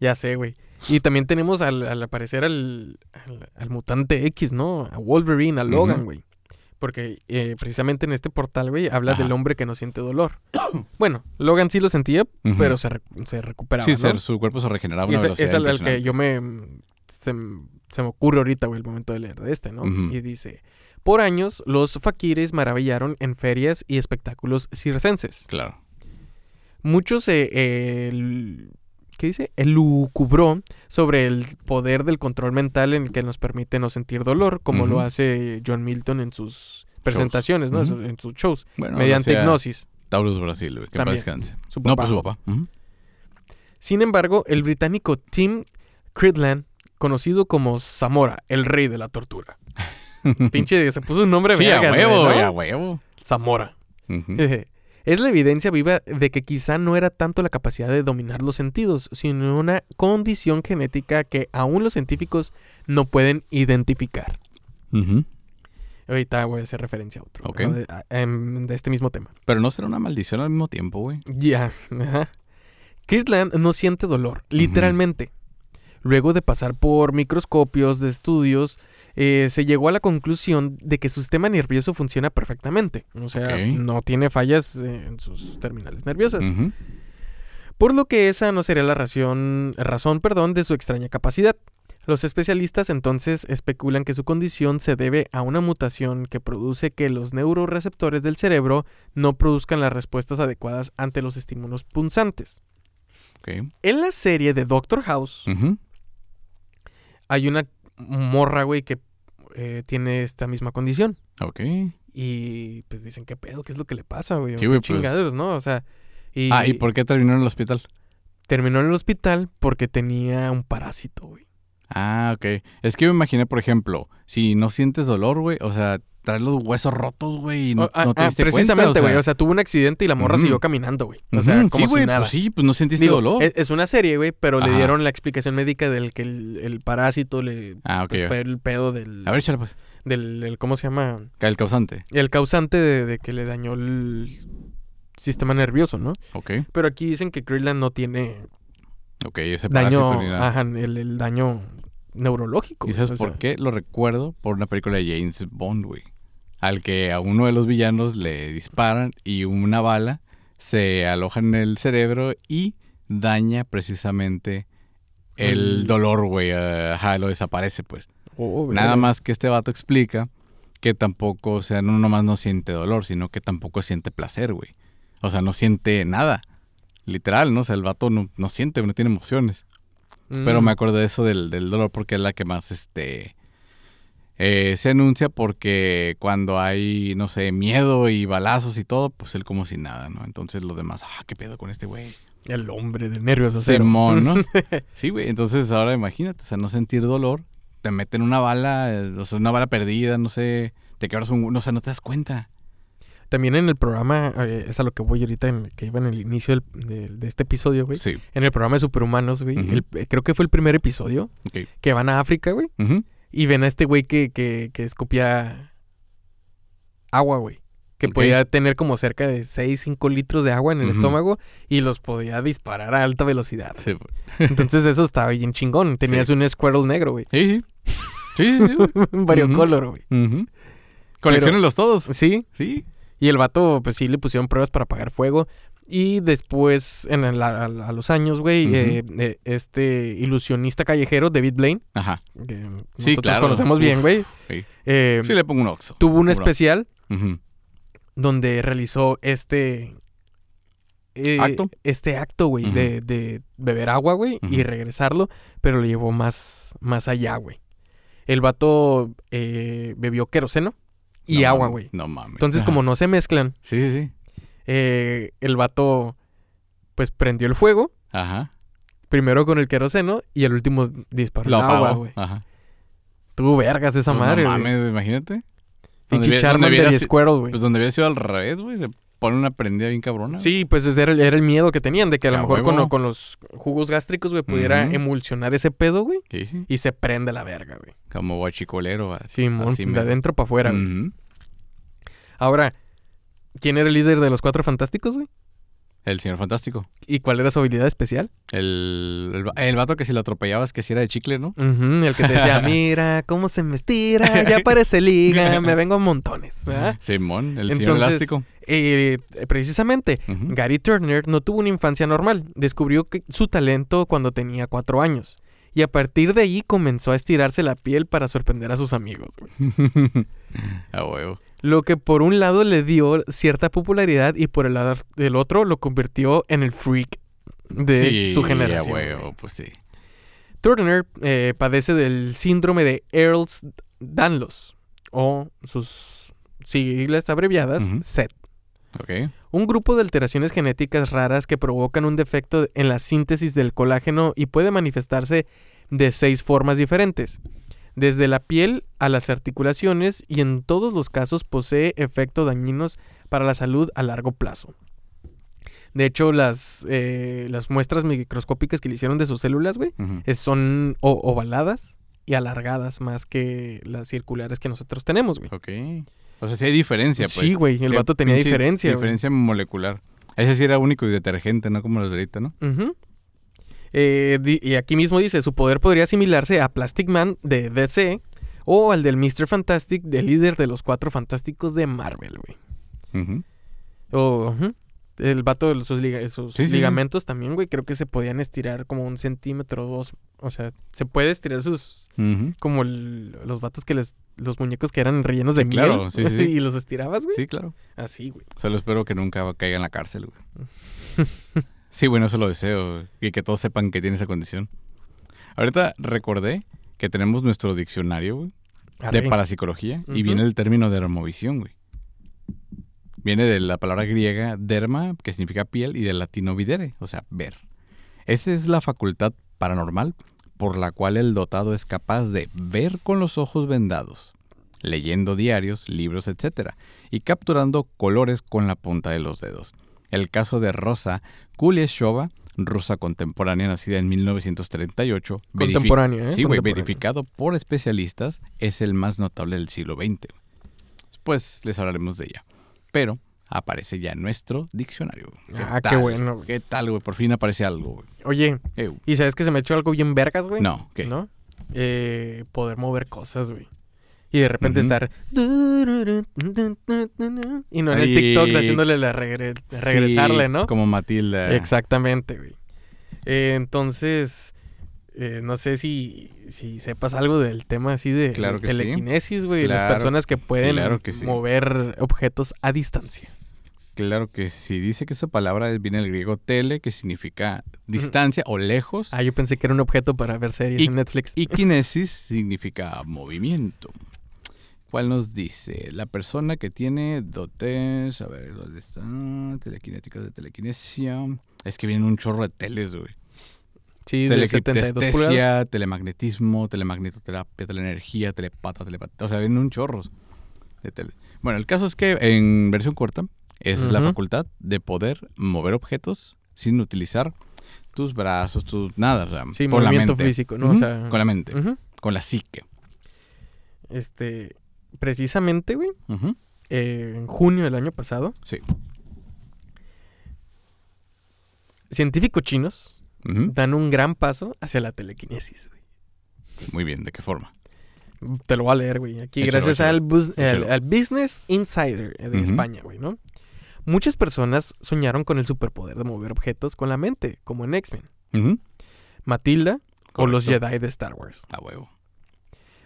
Ya sé, güey. Y también tenemos al, al aparecer al, al, al mutante X, ¿no? A Wolverine, a Logan, güey. Porque eh, precisamente en este portal, güey, habla Ajá. del hombre que no siente dolor. bueno, Logan sí lo sentía, pero se, re- se recuperaba, Sí, ¿no? se- su cuerpo se regeneraba una velocidad es al, que yo me se, me ocurre ahorita, güey, el momento de leer de este, ¿no? Y dice, por años los faquires maravillaron en ferias y espectáculos circenses. Claro. Muchos eh, eh, el- ¿qué dice? Elucubró sobre el poder del control mental en el que nos permite no sentir dolor, como lo hace John Milton en sus presentaciones, ¿no? En sus- En sus shows, Bueno, mediante hipnosis. Taurus Brasil. Que También. descanse. Su No, pues su papá. Sin embargo, el británico Tim Cridland, conocido como Zamora, el rey de la tortura. Pinche, se puso un nombre Sí, a vergas, huevo, güey, ¿no? a huevo. Zamora. Es la evidencia viva de que quizá no era tanto la capacidad de dominar los sentidos, sino una condición genética que aún los científicos no pueden identificar. Ahorita voy a hacer referencia a otro, Ok. ¿no? de, a- em, de este mismo tema. Pero no será una maldición al mismo tiempo, güey. Ya, ajá. Kirtland no siente dolor, literalmente. Luego de pasar por microscopios de estudios, eh, se llegó a la conclusión de que su sistema nervioso funciona perfectamente. O sea, no tiene fallas en sus terminales nerviosas. Por lo que esa no sería la razón, razón perdón, de su extraña capacidad. Los especialistas entonces especulan que su condición se debe a una mutación que produce que los neuroreceptores del cerebro no produzcan las respuestas adecuadas ante los estímulos punzantes. En la serie de Doctor House hay una morra, güey, que eh, tiene esta misma condición. Ok. Y pues dicen, ¿qué pedo? ¿Qué es lo que le pasa, güey? Sí, ¿O güey, qué pues. chingaderos, ¿no? O sea, y, Ah, ¿y por qué terminó en el hospital? terminó en el hospital porque tenía un parásito, güey. Ah, ok. Es que yo me imaginé, por ejemplo, si no sientes dolor, güey, o sea, traes los huesos rotos, güey, y no, Oh, ah, no te ah, diste precisamente, güey. O sea, tuvo un accidente y la morra siguió caminando, güey. O sea, como sí, si nada. pues sí, pues no sentiste Digo, dolor. Es, es una serie, güey, pero le dieron la explicación médica del que el, el parásito le ah, ok. pues, fue el pedo del, A ver, échale, pues. del, del- ¿cómo se llama? El causante. El causante de, de que le dañó el sistema nervioso, ¿no? Ok. Pero aquí dicen que Greenland no tiene Ok, ese daño, parásito ajá, el, el daño neurológico. ¿Y sabes o por qué? Lo recuerdo por una película de James Bond, güey. Al que a uno de los villanos le disparan y una bala se aloja en el cerebro y daña precisamente el dolor, güey, eh, ajá, lo desaparece, pues. Nada más que este vato explica que tampoco, o sea, no nomás no siente dolor, sino que tampoco siente placer, güey. O sea, no siente nada. Literal, ¿no? O sea, el vato no, no siente, no tiene emociones. Pero Mm. me acuerdo de eso del, del dolor porque es la que más, este... eh, se anuncia porque cuando hay, no sé, miedo y balazos y todo, pues él como si nada, ¿no? Entonces los demás, ah, ¿qué pedo con este güey? El hombre de nervios acero. Simón, ¿no? sí, güey. Entonces ahora imagínate, o sea, no sentir dolor. Te meten una bala, eh, o sea, una bala perdida, no sé. Te quebras un... No sé, no te das cuenta. También en el programa, eh, es a lo que voy ahorita, en- que iba en el inicio del- de, de este episodio, güey. Sí. En el programa de Superhumanos, güey. El- eh, creo que fue el primer episodio que van a África, güey. Y ven a este güey que, que, que escupía agua, güey. Que podía tener como cerca de 6, 5 litros de agua en el estómago y los podía disparar a alta velocidad. Sí, güey. Entonces eso estaba bien chingón. Tenías un Squirrel negro, güey. sí. Sí, sí, sí. Un variocolor, güey. Ujú. Colecciónenlos todos. Sí. Sí. Y el vato, pues sí, le pusieron pruebas para apagar fuego. Y después, en el- a, a los años, güey, eh, eh, este ilusionista callejero, David Blaine, Ajá. que Sí, nosotros claro. conocemos bien, Uf, güey, sí. eh, Sí, le pongo un oxo. tuvo un especial donde realizó este... eh, ¿Acto? Este acto, güey, de, de beber agua, güey, y regresarlo, pero lo llevó más, más allá, güey. El vato bebió queroseno y No agua, güey. No mames. Entonces, Ajá. como no se mezclan, Sí, sí, sí. Eh, el vato pues prendió el fuego, Ajá. primero con el queroseno y el último disparó el agua, güey. Ajá. Tuvo vergas esa Pues madre, No güey. mames, imagínate. Donde Pinche Charmander y güey. Pues donde hubiera sido al revés, güey. Se pone una prendida bien cabrona. Sí, pues ese era el, era el miedo que tenían de que a lo mejor con, los jugos gástricos, güey, pudiera emulsionar ese pedo, güey, Sí, sí. y se prende la verga, güey. Como guachicolero. va. Sí, mon, Así de mero. adentro para afuera, güey. Ahora, ¿quién era el líder de los cuatro fantásticos, güey? El señor fantástico. ¿Y cuál era su habilidad especial? El, el, el vato que si lo atropellabas que si era de chicle, ¿no? El que te decía, mira cómo se me estira, ya parece liga, me vengo a montones. ¿verdad? Simón, el señor Entonces, elástico. Eh, precisamente. Gary Turner no tuvo una infancia normal. Descubrió que- su talento cuando tenía cuatro años. Y a partir de ahí comenzó a estirarse la piel para sorprender a sus amigos. güey. a huevo. Lo que por un lado le dio cierta popularidad y por el lado del otro lo convirtió en el freak de sí, su generación. A güey. huevo, pues sí. Turner eh, padece del síndrome de Ehlers-Danlos o sus siglas abreviadas Ujú. SET. Ok. Un grupo de alteraciones genéticas raras que provocan un defecto en la síntesis del colágeno y puede manifestarse de seis formas diferentes, desde la piel a las articulaciones y en todos los casos posee efectos dañinos para la salud a largo plazo. De hecho, las, eh, las muestras microscópicas que le hicieron de sus células, güey, son ovaladas y alargadas más que las circulares que nosotros tenemos, güey. Ok. O sea, sí hay diferencia, pues. Sí, güey, el vato tenía diferencia. Diferencia molecular. Ese sí era único y detergente, ¿no? Como los de ahorita, ¿no? Ujú. Eh, y aquí mismo dice, su poder podría asimilarse a Plastic Man de DC o al del Mr. Fantastic, del líder de los cuatro fantásticos de Marvel, güey. Ujú. O el vato de sus, liga- sus Sí, sí, sí. ligamentos también, güey, creo que se podían estirar como un centímetro o dos. O sea, se puede estirar sus... Como el- los vatos que les... Los muñecos que eran rellenos de Sí, miel. sí, sí, sí. y los estirabas, güey. Sí, claro. Así, güey. Solo espero que nunca caiga en la cárcel, güey. sí, bueno, eso lo deseo. Y que todos sepan que tiene esa condición. Ahorita recordé que tenemos nuestro diccionario, güey, de parapsicología. Y viene el término dermovisión, güey. Viene de la palabra griega derma, que significa piel, y del latino videre, o sea, ver. Esa es la facultad paranormal por la cual el dotado es capaz de ver con los ojos vendados, leyendo diarios, libros, etc., y capturando colores con la punta de los dedos. El caso de Rosa Kuleshova, rusa contemporánea nacida en 1938, verifi- Contemporáneo, ¿eh? Sí, güey, verificado por especialistas, es el más notable del siglo XX. Después les hablaremos de ella. Pero aparece ya en nuestro diccionario. Ah, qué bueno, güey. ¿Qué tal, güey? Por fin aparece algo, güey. Oye. ¿y sabes que se me echó algo bien vergas, güey? No, ¿qué? ¿No? Eh, poder mover cosas, güey. Y de repente estar... Y no en el. TikTok haciéndole la regre- regresarle, Sí, ¿no? Como Matilda. Exactamente, güey. Eh, entonces, Eh, no sé si, si sepas algo del tema así de, Claro de telequinesis, güey. las Claro, personas que pueden claro que sí. mover objetos a distancia. Claro que sí. Dice que esa palabra viene del griego tele, que significa distancia o lejos. Ah, yo pensé que era un objeto para ver series Y- en Netflix. Y kinesis significa movimiento. ¿Cuál nos dice? La persona que tiene dotes. A ver, ¿dónde está? Telequinéticas de telequinesia. Es que vienen un chorro de teles, güey. sí, de 72 pulgadas. Telequinesia, telemagnetismo, telemagnetoterapia, teleenergía, telepata, telepatía. O sea, vienen un chorros de teles. Bueno, el caso es que en versión corta es la facultad de poder mover objetos sin utilizar tus brazos, tus nada, o sea, Sí, por la movimiento mente. físico, ¿no? O sea- con la mente, con la psique. Este, precisamente, güey, eh, en junio del año pasado, Sí. científicos chinos dan un gran paso hacia la telequinesis, güey. Muy bien, ¿de qué forma? Te lo voy a leer, güey. Aquí, Échalo, gracias échalo. al, bus- al- Échalo. al Business Insider de. España, güey, ¿no? Muchas personas soñaron con el superpoder de mover objetos con la mente, como en X-Men, Matilda o los. Jedi de Star Wars. A huevo.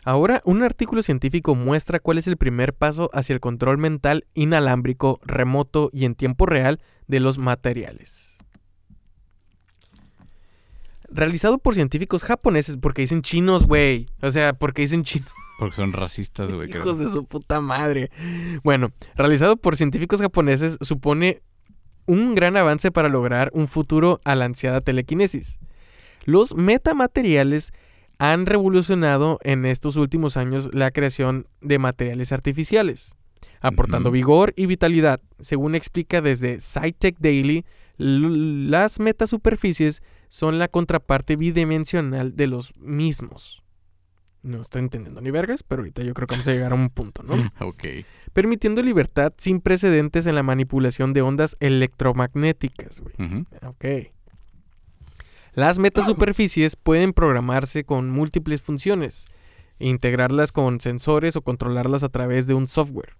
Ahora, un artículo científico muestra cuál es el primer paso hacia el control mental inalámbrico, remoto y en tiempo real de los materiales. Realizado por científicos japoneses, porque dicen chinos, güey. O sea, porque dicen chinos. Porque son racistas, güey. Hijos de su puta madre. Bueno, realizado por científicos japoneses supone un gran avance para lograr un futuro a la ansiada telequinesis. Los metamateriales han revolucionado en estos últimos años la creación de materiales artificiales, aportando vigor y vitalidad. Según explica desde SciTech Daily, las metasuperficies son la contraparte bidimensional de los mismos. No estoy entendiendo ni vergas, pero ahorita yo creo que vamos a llegar a un punto, ¿no? Ok. Permitiendo libertad sin precedentes en la manipulación de ondas electromagnéticas, güey. Ok. Las metasuperficies pueden programarse con múltiples funciones, e integrarlas con sensores o controlarlas a través de un software.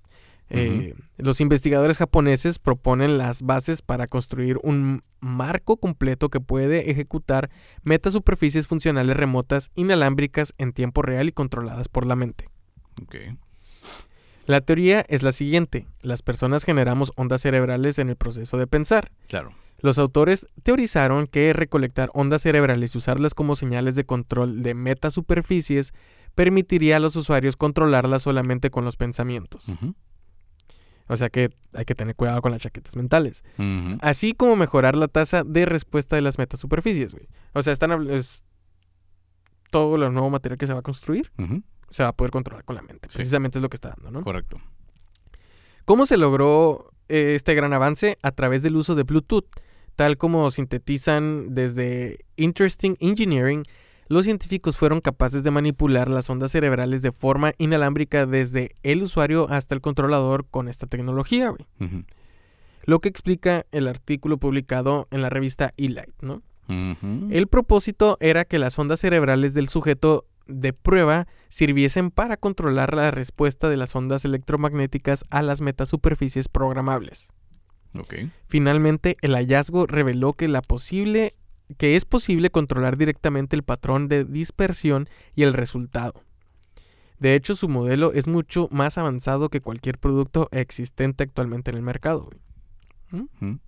Eh, los investigadores japoneses proponen las bases para construir un marco completo que puede ejecutar metasuperficies funcionales remotas inalámbricas en tiempo real y controladas por la mente. La teoría es la siguiente. Las personas generamos ondas cerebrales en el proceso de pensar. Claro. Los autores teorizaron que recolectar ondas cerebrales y usarlas como señales de control de metasuperficies permitiría a los usuarios controlarlas solamente con los pensamientos. O sea que hay que tener cuidado con las chaquetas mentales. Así como mejorar la tasa de respuesta de las metasuperficies, güey. O sea, están es todo lo nuevo material que se va a construir se va a poder controlar con la mente. Sí. Precisamente es lo que está dando, ¿no? Correcto. ¿Cómo se logró eh, este gran avance? A través del uso de Bluetooth. Tal como sintetizan desde Interesting Engineering, los científicos fueron capaces de manipular las ondas cerebrales de forma inalámbrica desde el usuario hasta el controlador con esta tecnología, güey. Lo que explica el artículo publicado en la revista eLight. El propósito era que las ondas cerebrales del sujeto de prueba sirviesen para controlar la respuesta de las ondas electromagnéticas a las metasuperficies programables. Finalmente, el hallazgo reveló que la posible que es posible controlar directamente el patrón de dispersión y el resultado. De hecho, su modelo es mucho más avanzado que cualquier producto existente actualmente en el mercado. güey. Ujú.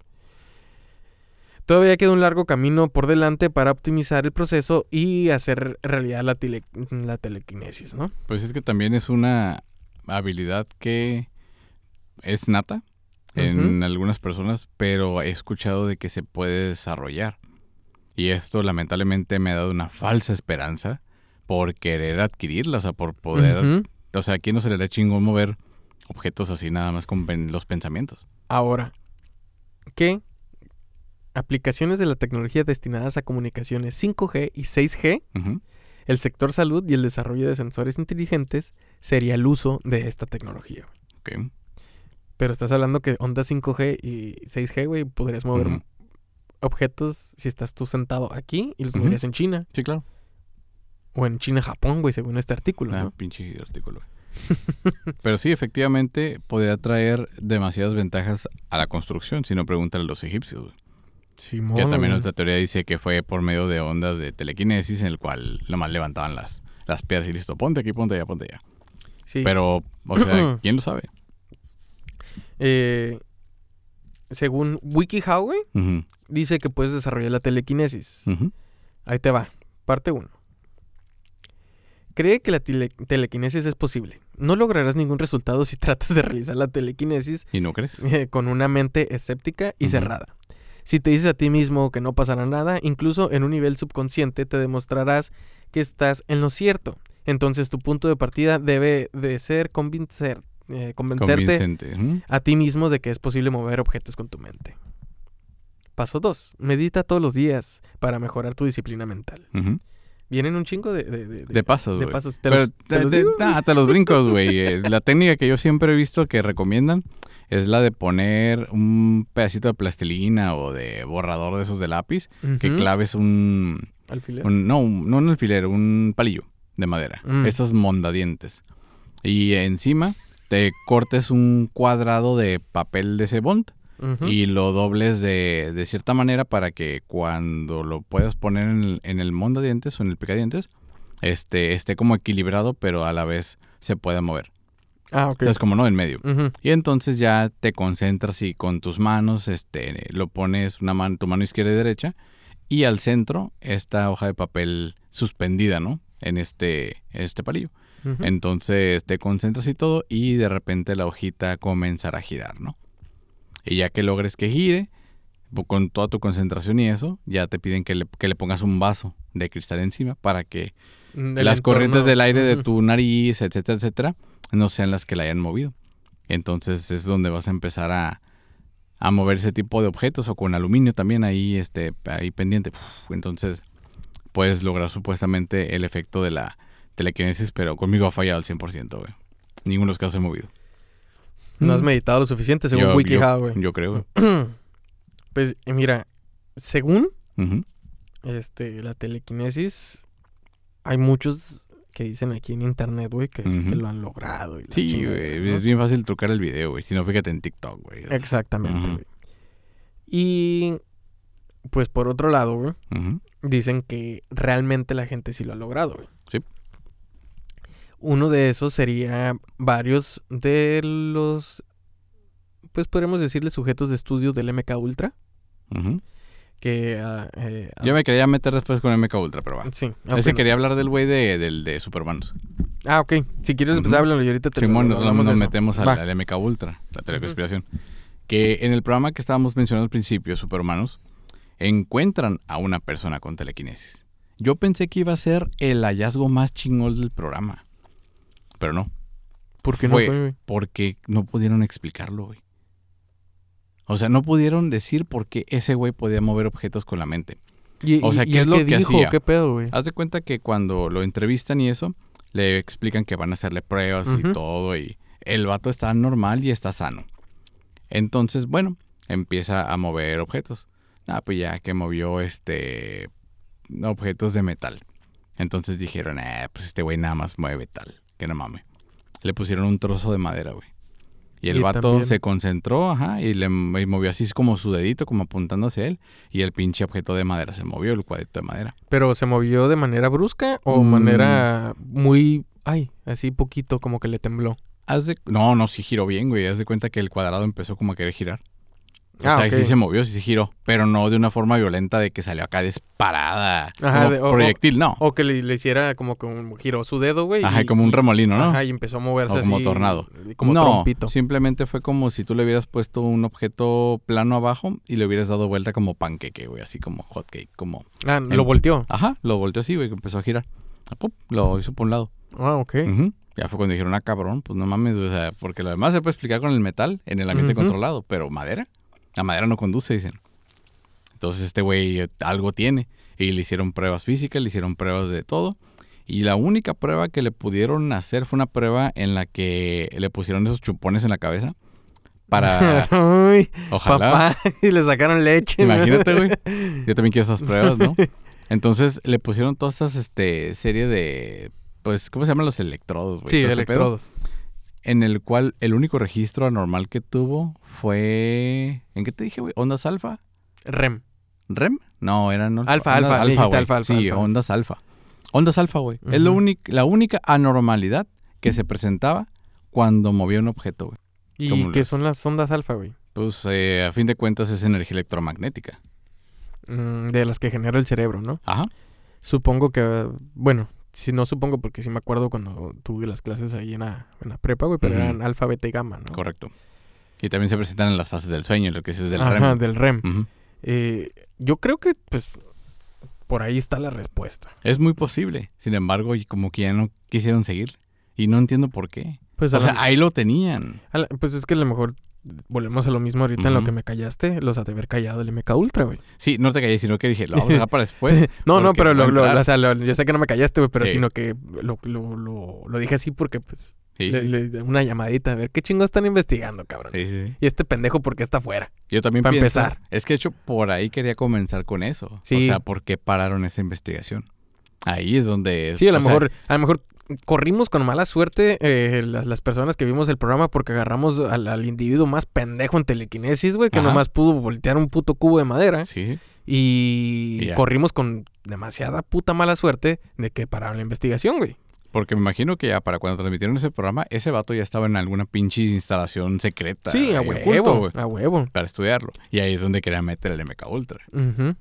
Todavía queda un largo camino por delante para optimizar el proceso y hacer realidad la, tele- la telequinesis, ¿no? Pues es que también es una habilidad que es nata en algunas personas, pero he escuchado de que se puede desarrollar. Y esto lamentablemente me ha dado una falsa esperanza por querer adquirirla, o sea, por poder... O sea, aquí no se le da chingón mover objetos así nada más con los pensamientos. Ahora, ¿qué aplicaciones de la tecnología destinadas a comunicaciones 5G y 6G, Ujú. el sector salud y el desarrollo de sensores inteligentes sería el uso de esta tecnología? Ok. Pero estás hablando que ondas 5G y 6G, güey, podrías mover objetos si estás tú sentado aquí y los moverías en China. Sí, claro. O en China-Japón, güey, según este artículo, Ah, ¿no? pinche artículo. Pero sí, efectivamente, podría traer demasiadas ventajas a la construcción, si no pregúntale a los egipcios. güey. Simón, Que también güey. otra teoría dice que fue por medio de ondas de telequinesis en el cual nomás levantaban las, las piedras y listo, ponte aquí, ponte allá, ponte allá. Sí. Pero, o sea, ¿quién lo sabe? Eh, según WikiHow, güey, dice que puedes desarrollar la telequinesis. Ahí te va. Parte 1. Cree que la tele- telequinesis es posible. No lograrás ningún resultado si tratas de realizar la telequinesis ¿Y no crees? eh, con una mente escéptica y cerrada. Si te dices a ti mismo que no pasará nada, incluso en un nivel subconsciente te demostrarás que estás en lo cierto. Entonces tu punto de partida debe de ser convencer, eh, convencerte a ti mismo de que es posible mover objetos con tu mente. Paso 2. Medita todos los días para mejorar tu disciplina mental. Vienen un chingo de, de, de- De pasos, de pasos. ¿Te Pero los- te los te- nah, te los brincos, güey. Eh, La técnica que yo siempre he visto que recomiendan es la de poner un pedacito de plastilina o de borrador de esos de lápiz que claves un, Alfiler. un- no, un- no un alfiler, un palillo de madera. Mm. Esos mondadientes. Y encima te cortes un cuadrado de papel de ese bond y lo dobles de, de cierta manera para que cuando lo puedas poner en el, en el mondadientes o en el picadientes, este, esté como equilibrado, pero a la vez se pueda mover. Ah, ok. sea, es como no en medio. Y entonces ya te concentras y con tus manos, este, lo pones una mano, tu mano izquierda y derecha, y al centro esta hoja de papel suspendida, ¿no? En este, en este palillo. Entonces te concentras y todo, y de repente la hojita comenzará a girar, ¿no? Y ya que logres que gire, po- con toda tu concentración y eso, ya te piden que le, que le pongas un vaso de cristal encima para que Del las corrientes del aire de tu nariz, etcétera, etcétera, no sean las que la hayan movido. Entonces es donde vas a empezar a, a mover ese tipo de objetos o con aluminio también ahí, este, ahí pendiente. Uf, Entonces puedes lograr supuestamente el efecto de la telequinesis, pero conmigo ha fallado al 100%, güey. Ninguno de los casos he movido. No has Mm. meditado lo suficiente, según Yo- WikiHow, güey. Yo creo. güey. pues, mira, según este, la telequinesis, hay muchos que dicen aquí en internet, güey, que, lo han logrado. y Sí, güey. ¿no? Es bien fácil trucar el video, güey. Si no, fíjate en TikTok, güey. Exactamente, güey. Y, pues, por otro lado, güey, dicen que realmente la gente sí lo ha logrado, güey. Uno de esos sería varios de los, pues podríamos decirle sujetos de estudio del MK Ultra, que... eh, ah, Yo me quería meter después con MK Ultra, pero va. Sí. Ese ok. quería hablar del güey de, del de Supermanos. Ah, ok. Si quieres empezar, Ujú. háblalo y ahorita te Simón, nos, nos metemos al, al MK Ultra, la teoría de conspiración. Que en el programa que estábamos mencionando al principio, Superhumanos, encuentran a una persona con telequinesis. Yo pensé que iba a ser el hallazgo más chingón del programa. Pero no, ¿Por qué no fue- fue, güey? porque no pudieron explicarlo, güey. O sea, no pudieron decir por qué ese güey podía mover objetos con la mente. Y, o sea, y ¿qué es lo que que dijo? hacía? ¿Qué pedo, güey? Haz de cuenta que cuando lo entrevistan y eso, le explican que van a hacerle pruebas y todo, y el vato está normal y está sano. Entonces, bueno, empieza a mover objetos. Ah, pues ya que movió este objetos de metal. Entonces dijeron, eh, pues este güey nada más mueve tal, que no mames. Le pusieron un trozo de madera, güey. Y el Y vato también- se concentró, ajá, y le y movió así como su dedito, como apuntando hacia él. Y el pinche objeto de madera se movió, el cuadrito de madera. ¿Pero se movió de manera brusca o Mm. manera muy... Ay, así poquito como que le tembló? Haz de- No, no, sí giró bien, güey. Haz de cuenta que el cuadrado empezó como a querer girar. O Ah, sea, ok. sí se movió, sí se giró. Pero no de una forma violenta de que salió acá disparada. Ajá, como de- o- proyectil, no. O que le, le hiciera como que un- giró su dedo, güey. Ajá, y- como un remolino, ¿no? Ajá, y empezó a moverse O como así, tornado. Como no, trompito. simplemente fue como si tú le hubieras puesto un objeto plano abajo y le hubieras dado vuelta como panqueque, güey. Así como hotcake, como... Ah, em- lo volteó. Ajá, lo volteó así, güey, que empezó a girar. Ah, ¡pup! Lo hizo por un lado. Ah, ok. Ya fue cuando dijeron, ah, cabrón, pues no mames, o sea, porque lo demás se puede explicar con el metal en el ambiente controlado, pero madera, la madera no conduce, dicen. Entonces este güey eh, algo tiene y le hicieron pruebas físicas, le hicieron pruebas de todo. Y la única prueba que le pudieron hacer fue una prueba en la que le pusieron esos chupones en la cabeza para, Ay, ojalá, papá. Y le sacaron leche. imagínate, güey. Yo también quiero esas pruebas, ¿no? Entonces le pusieron todas estas este, serie de, pues, ¿cómo se llaman los electrodos, güey? Sí, ese pedo electrodos. En el cual el único registro anormal que tuvo fue... ¿En qué te dije, güey? ¿Ondas alfa? REM. ¿REM? No, eran... Alfa, alfa, güey. alfa, alfa, Sí, alfa. ondas alfa. Ondas alfa, güey. Es lo la única anormalidad que se presentaba cuando movía un objeto, güey. ¿Y ¿Cómo qué son las ondas alfa, güey? Pues eh, a fin de cuentas es energía electromagnética. Mm, de las que genera el cerebro, ¿no? Ajá. Supongo que, bueno, si no supongo porque sí me acuerdo cuando tuve las clases ahí en la, en la prepa, güey, pero eran alfa, beta y gamma, ¿no? Correcto. Y también se presentan en las fases del sueño, lo que es del Ajá, REM. del REM. Eh, yo creo que, pues, por ahí está la respuesta. Es muy posible. Sin embargo, y como que ya no quisieron seguir. Y no entiendo por qué. Pues, O sea, la- ahí lo tenían. la- pues es que a lo mejor volvemos a lo mismo ahorita en lo que me callaste, los ha de haber callado el MK Ultra, güey. Sí, no te callé, sino que dije, lo vamos a dejar para después. no, no, pero lo, lo- o sea, lo- yo sé que no me callaste, güey, pero Sí. sino que lo, lo, dije así porque, pues, Sí, le, le- una llamadita, a ver qué chingo están investigando, cabrón. Sí, sí, sí. Y este pendejo, ¿por qué está afuera? Yo también Pa' pienso- empezar. Es que de hecho por ahí quería comenzar con eso. Sí. O sea, ¿por qué pararon esa investigación? Ahí es donde... Sí, a lo sea, mejor, a lo mejor corrimos con mala suerte eh, las, las personas que vimos el programa porque agarramos al, al individuo más pendejo en telequinesis, güey, que Ajá. nomás pudo voltear un puto cubo de madera. Sí, Y corrimos con demasiada puta mala suerte de que pararon la investigación, güey. porque me imagino que ya para cuando transmitieron ese programa, ese vato ya estaba en alguna pinche instalación secreta. Sí, a huevo, oculto, a huevo. para estudiarlo. Y ahí es donde querían meter el MK Ultra. Ujú.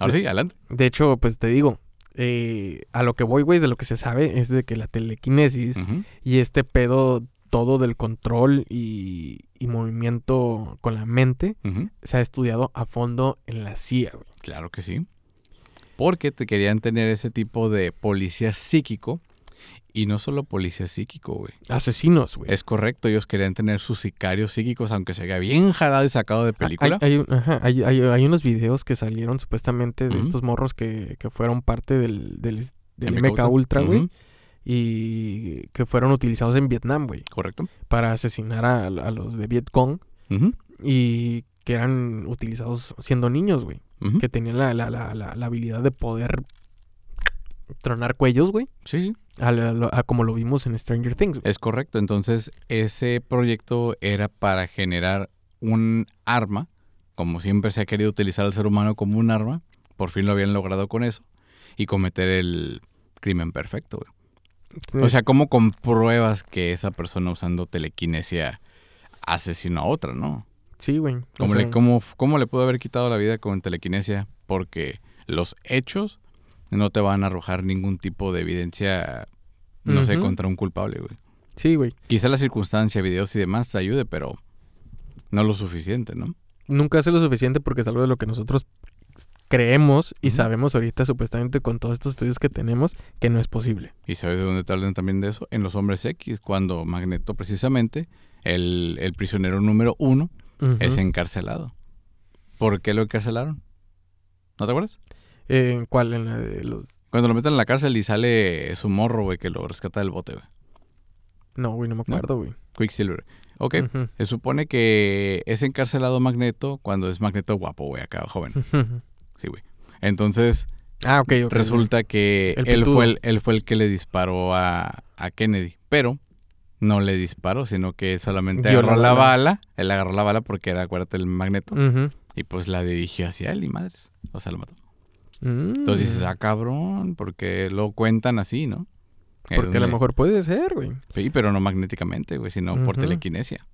Ahora sí, adelante. De hecho, pues te digo, eh, a lo que voy, güey, de lo que se sabe es de que la telequinesis y este pedo todo del control y, y movimiento con la mente se ha estudiado a fondo en la CIA, güey. Claro que sí. Porque te querían tener ese tipo de policía psíquico. Y no solo policía psíquico, güey. Asesinos, güey. Es correcto, ellos querían tener sus sicarios psíquicos, aunque se vea bien jalado y sacado de película. Hay, hay ajá, hay- hay- hay unos videos que salieron supuestamente de estos morros que, que fueron parte del, del, del MK MK Ultra, güey. Y que fueron utilizados en Vietnam, güey. Correcto. Para asesinar a, a los de Vietcong. Ujú, Y que eran utilizados siendo niños, güey. Que tenían la, la, la, la, la habilidad de poder tronar cuellos, güey. Sí, sí, A, como lo vimos en Stranger Things. es correcto. Entonces, ese proyecto era para generar un arma, como siempre se ha querido utilizar al ser humano como un arma. Por fin lo habían logrado con eso. Y cometer el crimen perfecto. O sea, ¿cómo compruebas que esa persona usando telequinesia asesinó a otra, no? sí, güey. O ¿Cómo, sea, le, cómo, cómo le pudo haber quitado la vida con telequinesia? Porque los hechos no te van a arrojar ningún tipo de evidencia, no sé, Ujú. contra un culpable, güey. Sí, güey. Quizá la circunstancia, videos y demás te ayude, pero no lo suficiente, ¿no? Nunca hace lo suficiente porque es algo de lo que nosotros creemos y sabemos ahorita supuestamente con todos estos estudios que tenemos que no es posible. ¿Y sabes de dónde te hablan también de eso? En los hombres X, cuando Magneto precisamente, el, el prisionero número uno, es encarcelado. ¿Por qué lo encarcelaron? ¿No te acuerdas? Eh, ¿En cuál? En la de los... Cuando lo meten en la cárcel y sale su morro, güey, que lo rescata del bote, güey. No, güey, no me ¿No? acuerdo, güey. Quicksilver. Ok, se supone que es encarcelado Magneto cuando es Magneto guapo, güey, acá, joven. Sí, güey. Entonces, ah, ok, ok. resulta que El él fue el, él fue el que le disparó a, a Kennedy. Pero no le disparó, sino que solamente Dio agarró la la bala. bala. Él agarró la bala porque era, acuérdate, el Magneto. Y pues la dirigió hacia él y madres. O sea, lo mató. Mm. Entonces dices, ah, cabrón, porque lo cuentan así, ¿no? Porque a lo mejor puede ser, güey. Sí, pero no magnéticamente, güey, sino por telequinesia.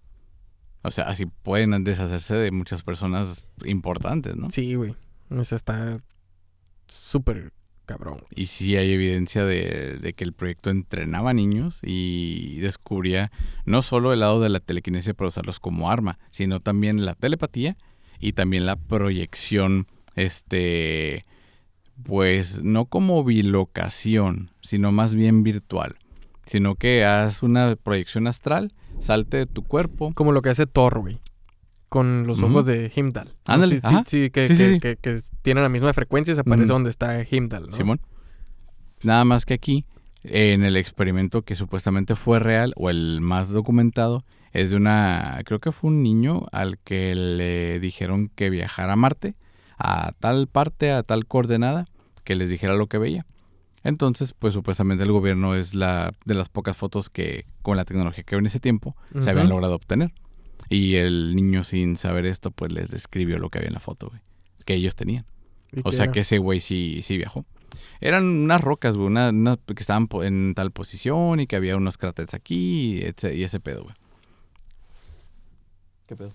O sea, así pueden deshacerse de muchas personas importantes, ¿no? Sí, güey. Eso está súper cabrón. güey. Y sí hay evidencia de, de que el proyecto entrenaba niños y descubría no solo el lado de la telequinesia para usarlos como arma, sino también la telepatía y también la proyección, este, pues no como bilocación, sino más bien virtual. Sino que haz una proyección astral, salte de tu cuerpo. Como lo que hace Thor, güey. Con los ojos de Heimdall. ¿no? Ándale, Sí, sí, que, Sí, que, sí. que- que tienen la misma frecuencia y se aparece Ujú. donde está Heimdall, ¿no? Simón. Nada más que aquí, en el experimento que supuestamente fue real o el más documentado, es de una, creo que fue un niño al que le dijeron que viajara a Marte, a tal parte, a tal coordenada, que les dijera lo que veía. Entonces, pues supuestamente el gobierno es la de las pocas fotos que, con la tecnología que en ese tiempo, se habían logrado obtener. Y el niño sin saber esto, pues les describió lo que había en la foto, güey. que ellos tenían. ¿Y O sea era? que ese güey sí, sí viajó. Eran unas rocas, güey, una- que estaban en tal posición y que había unos cráteres aquí y ese, y ese pedo, güey. ¿Qué pedo?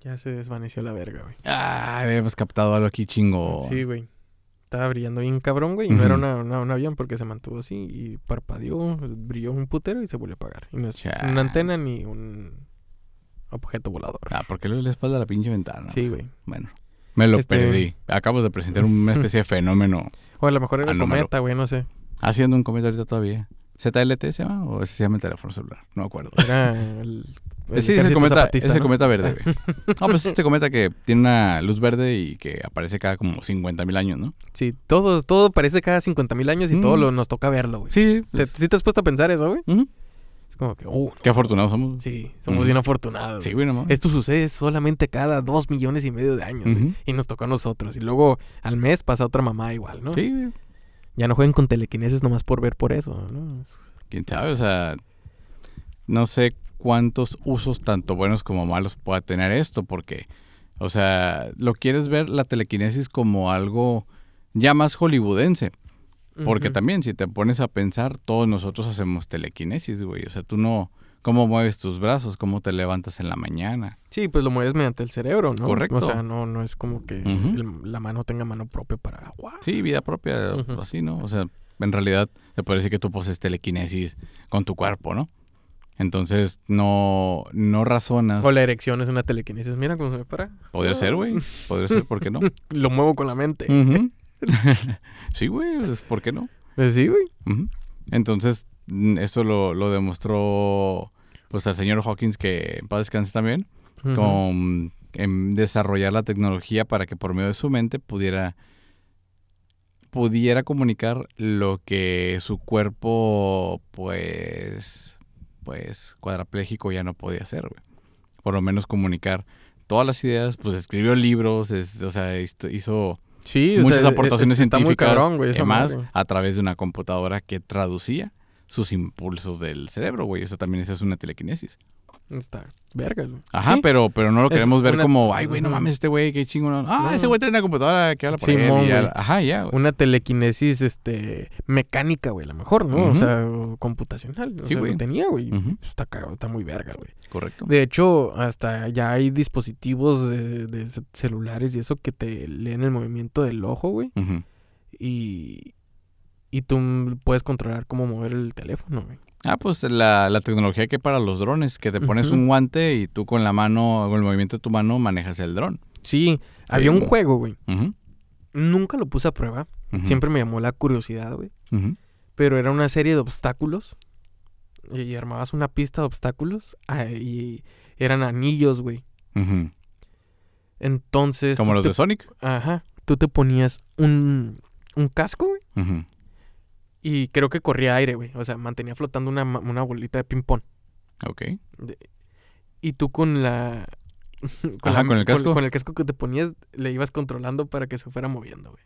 Ya se desvaneció la verga, güey. Ah, habíamos captado algo aquí chingo. Sí, güey. Estaba brillando bien cabrón, güey. Y no era una, una- un avión porque se mantuvo así y parpadeó, brilló un putero y se volvió a apagar. Y no es una antena ni un objeto volador. Ah, ¿por qué le espalda a la pinche ventana? Sí, güey. Bueno, me lo Este- perdí. Acabo de presentar una especie de fenómeno. O a lo mejor era Anómalo. cometa, güey, no sé. Haciendo un comentario ahorita todavía. ¿ZLT se llama o ese se llama el teléfono celular? No me acuerdo. Era el, el sí, cometa, zapatista, es el ¿no? cometa verde, güey. No, pues es este cometa que tiene una luz verde y que aparece cada como 50 mil años, ¿no? Sí, todo, todo parece cada 50 mil años y Mm. todo lo, nos toca verlo, güey. Sí, ¿Te, ¿Sí te has puesto a pensar eso, güey? Es como que, uh, Qué afortunados somos. sí, somos bien afortunados. Sí, güey. no mames. Esto sucede solamente cada dos millones y medio de años, güey. Y nos tocó a nosotros. Y luego al mes pasa otra mamá igual, ¿no? Sí, güey. Ya no jueguen con telequinesis nomás por ver por eso, ¿no? Quién sabe, o sea, no sé cuántos usos tanto buenos como malos pueda tener esto, porque, o sea, lo quieres ver la telequinesis como algo ya más hollywoodense, porque también si te pones a pensar, todos nosotros hacemos telequinesis, güey, o sea, tú no, cómo mueves tus brazos, cómo te levantas en la mañana. Sí, pues lo mueves mediante el cerebro, ¿no? Correcto. O sea, no, no es como que el- la mano tenga mano propia para... ¡guau! Sí, vida propia, así, ¿no? O sea, en realidad se puede decir que tú poses telequinesis con tu cuerpo, ¿no? Entonces, no, no razonas. O la erección es una telequinesis. Mira cómo se me para. Podría ser, güey. Podría ser, ¿por qué no? Lo muevo con la mente. Sí, güey, pues, ¿por qué no? Pues sí, güey. Entonces, mm, eso lo, lo demostró pues al señor Hawkins, que en paz descanse también, con en desarrollar la tecnología para que por medio de su mente pudiera pudiera comunicar lo que su cuerpo pues pues cuadrapléjico ya no podía hacer. Por lo menos comunicar todas las ideas, pues escribió libros, es- o sea, hizo- o muchas sea, aportaciones es- está muy científicas cabrón, güey, esa y más madre. a través de una computadora que traducía sus impulsos del cerebro, güey. Eso también esa es una telequinesis. Está verga, güey. Ajá, Sí, pero, pero no lo Es queremos ver una- como, ay, güey, no mames, este güey, qué chingón. Ah, No. ese güey tiene una computadora que habla por Simón, él. y ya- güey. Ajá, ya, güey. Una telequinesis, este, mecánica, güey, a lo mejor, ¿no? O sea, o computacional. O Sí, sea, güey. lo tenía, güey. Está cagado, está muy verga, güey. Correcto. De hecho, hasta ya hay dispositivos de, de ce- celulares y eso que te leen el movimiento del ojo, güey. Ujú. Y, y tú puedes controlar cómo mover el teléfono, güey. Ah, pues la, la tecnología que para los drones, que te pones un guante y tú con la mano, con el movimiento de tu mano, manejas el dron. Sí, había un juego, güey. Ujú, Nunca lo puse a prueba. Siempre me llamó la curiosidad, güey. Pero era una serie de obstáculos. Y armabas una pista de obstáculos. y eran anillos, güey. Entonces. Como los te- de Sonic. Ajá. Tú te ponías un, un casco, güey. Y creo que corría aire, güey. O sea, mantenía flotando una, una bolita de ping-pong. Ok. Y tú con la. Ajá, con el casco. Con, el casco que te ponías, le ibas controlando para que se fuera moviendo, güey.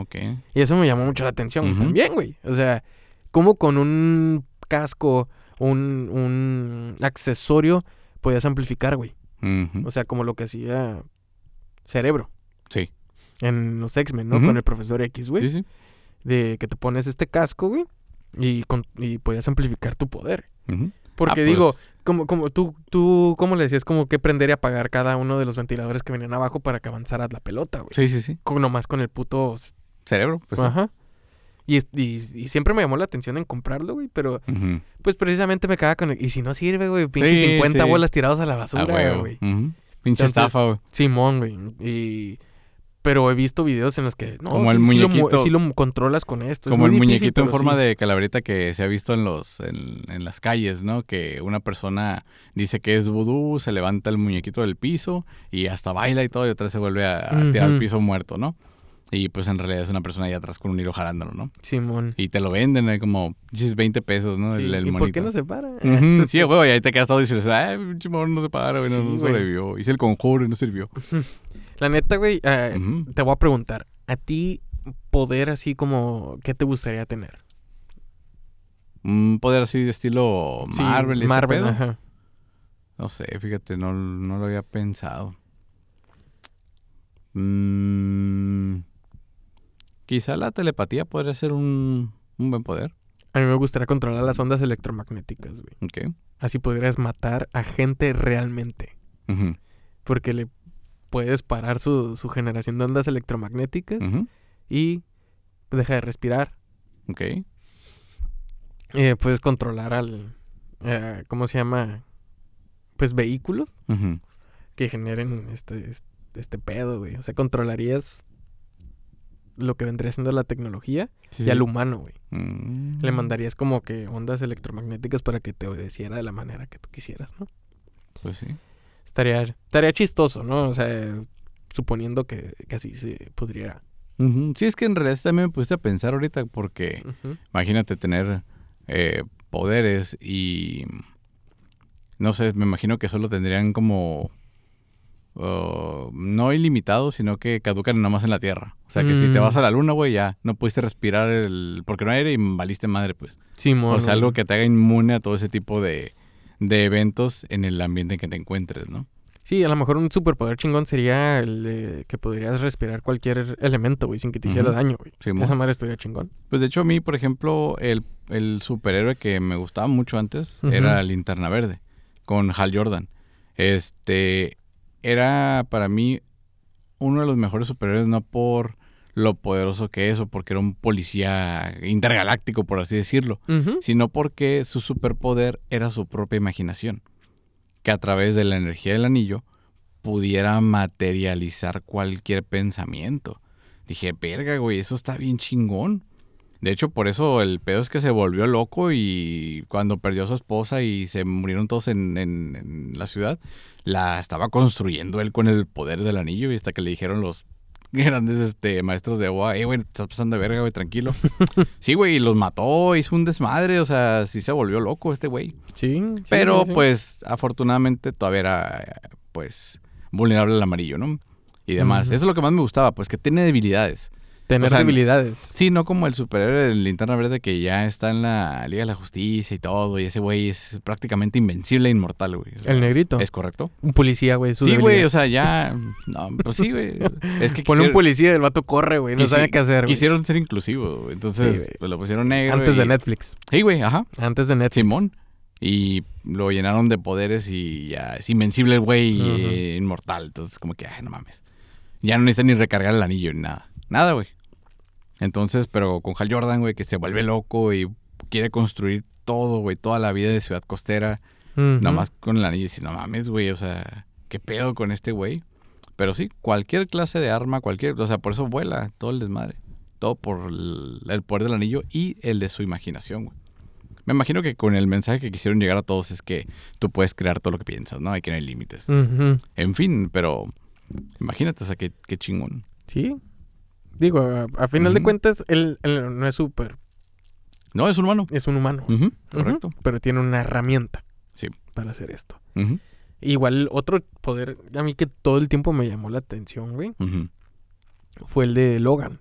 Ok. Y eso me llamó mucho la atención también, güey. O sea, como con un casco, un, un accesorio, podías amplificar, güey. O sea, como lo que hacía Cerebro Sí. en los X-Men, ¿no? Con el profesor X, güey. Sí, sí. De que te pones este casco, güey. Y, con, y podías amplificar tu poder. Porque Ah, digo, pues, como, como tú, tú, ¿cómo le decías? Como que prender y apagar cada uno de los ventiladores que venían abajo para que avanzara la pelota, güey. Sí, sí, sí. Con, nomás con el puto... Cerebro, pues. Ajá. Y, y, y siempre me llamó la atención en comprarlo, güey, pero pues precisamente me caga con el... Y si no sirve, güey, pinche Sí, 50 sí. bolas tirados a la basura, huevo. güey. Pinche Entonces, estafa, güey. Simón, güey. Y... Pero he visto videos en los que... No, Como sí, el sí lo mu- muñequito- sí lo, controlas con esto. es Como el difícil, muñequito en forma de calaverita que se ha visto en los en, en las calles, ¿no? Que una persona dice que es vudú, se levanta el muñequito del piso y hasta baila y todo y otra se vuelve a, a tirar al piso muerto, ¿no? Y pues en realidad es una persona ahí atrás con un hilo jalándolo, ¿no? Simón. Y te lo venden ¿eh? como pinches 20 pesos, ¿no? Sí, El, el ¿Y por qué no se para? Sí, güey, y ahí te quedas todo y dices, mono no se para, güey, no, Sí, no sobrevivió. Hice el conjuro y no sirvió. La neta, güey, eh, te voy a preguntar. ¿A ti poder así como... ¿Qué te gustaría tener? Un poder así de estilo Marvel Marvel, pedo. ajá. No sé, fíjate, no, no lo había pensado. Mm, quizá la telepatía podría ser un, un buen poder. A mí me gustaría controlar las ondas electromagnéticas, güey. Ok. Así podrías matar a gente realmente. Porque le puedes parar su, su generación de ondas electromagnéticas y deja de respirar. Ok. Eh, puedes controlar al... eh, ¿Cómo se llama? Pues vehículos que generen este, este, este pedo, güey. O sea, controlarías lo que vendría siendo la tecnología Sí, y al humano, güey. Mm. Le mandarías como que ondas electromagnéticas para que te obedeciera de la manera que tú quisieras, ¿no? Pues sí. Estaría, estaría chistoso, ¿no? O sea, suponiendo que, que así se podría. Ujú. Sí, es que en realidad también me pusiste a pensar ahorita porque imagínate tener eh, poderes y no sé, me imagino que solo tendrían como uh, no ilimitados, sino que caducan nada más en la Tierra. O sea, que si te Mm. vas a la Luna, güey, ya no pudiste respirar el porque no hay aire y valiste madre, pues. Simón, o sea, algo que te haga inmune a todo ese tipo de, de eventos en el ambiente en que te encuentres, ¿no? Sí, a lo mejor un superpoder chingón sería el que podrías respirar cualquier elemento, güey, sin que te hiciera daño, güey. Esa madre estaría chingón. Pues de hecho a mí, por ejemplo, el, el superhéroe que me gustaba mucho antes Ujú. era Linterna Verde, con Hal Jordan. Este, era para mí uno de los mejores superhéroes, no por lo poderoso que es o porque era un policía intergaláctico, por así decirlo, sino porque su superpoder era su propia imaginación, que a través de la energía del anillo pudiera materializar cualquier pensamiento. Dije, verga, güey, eso está bien chingón. De hecho, por eso el pedo es que se volvió loco y cuando perdió a su esposa y se murieron todos en, en- en la ciudad, la estaba construyendo él con el poder del anillo y hasta que le dijeron los grandes este, maestros de agua, eh, güey, te estás pasando de verga, güey, tranquilo. sí, güey, y los mató, hizo un desmadre, o sea, sí se volvió loco este güey. Sí, sí, Pero sí, sí. pues afortunadamente todavía era pues vulnerable al amarillo, ¿no? Y demás. Eso es lo que más me gustaba, pues que tiene debilidades. Tener o sea, debilidades. Sí, no como el superhéroe del Linterna Verde que ya está en la Liga de la Justicia y todo, y ese güey es prácticamente invencible e inmortal, güey. O sea, El negrito. ¿Es correcto? Un policía, güey. Sí, güey, o sea, ya... No, pues sí, güey. Es que Pone un policía y el vato corre, güey. No sabe qué hacer, güey. Quisieron ser inclusivos, güey. Entonces, Sí, pues lo pusieron negro. Antes de Netflix. Sí, güey, ajá. Antes de Netflix. Simón. Y lo llenaron de poderes y ya es invencible el güey inmortal. Entonces, como que, ay, no mames. Ya no necesita ni recargar el anillo ni nada. Nada, güey. Entonces, pero con Hal Jordan, güey, que se vuelve loco y quiere construir todo, güey, toda la vida de Ciudad Costera, Ujú. nomás con el anillo. Y dices, no mames, güey, o sea, ¿qué pedo con este güey? Pero sí, cualquier clase de arma, cualquier, o sea, por eso vuela todo el desmadre. Todo por el, poder del anillo y el de su imaginación, güey. Me imagino que con el mensaje que quisieron llegar a todos es que tú puedes crear todo lo que piensas, ¿no? Hay que no hay límites. En fin, pero imagínate, o sea, qué, qué chingón. Sí. Digo, a, a final de cuentas, él, él no es súper, No, es un humano. es un humano. Correcto. Pero tiene una herramienta. Sí. Para hacer esto. Igual, otro poder, a mí que todo el tiempo me llamó la atención, güey, fue el de Logan.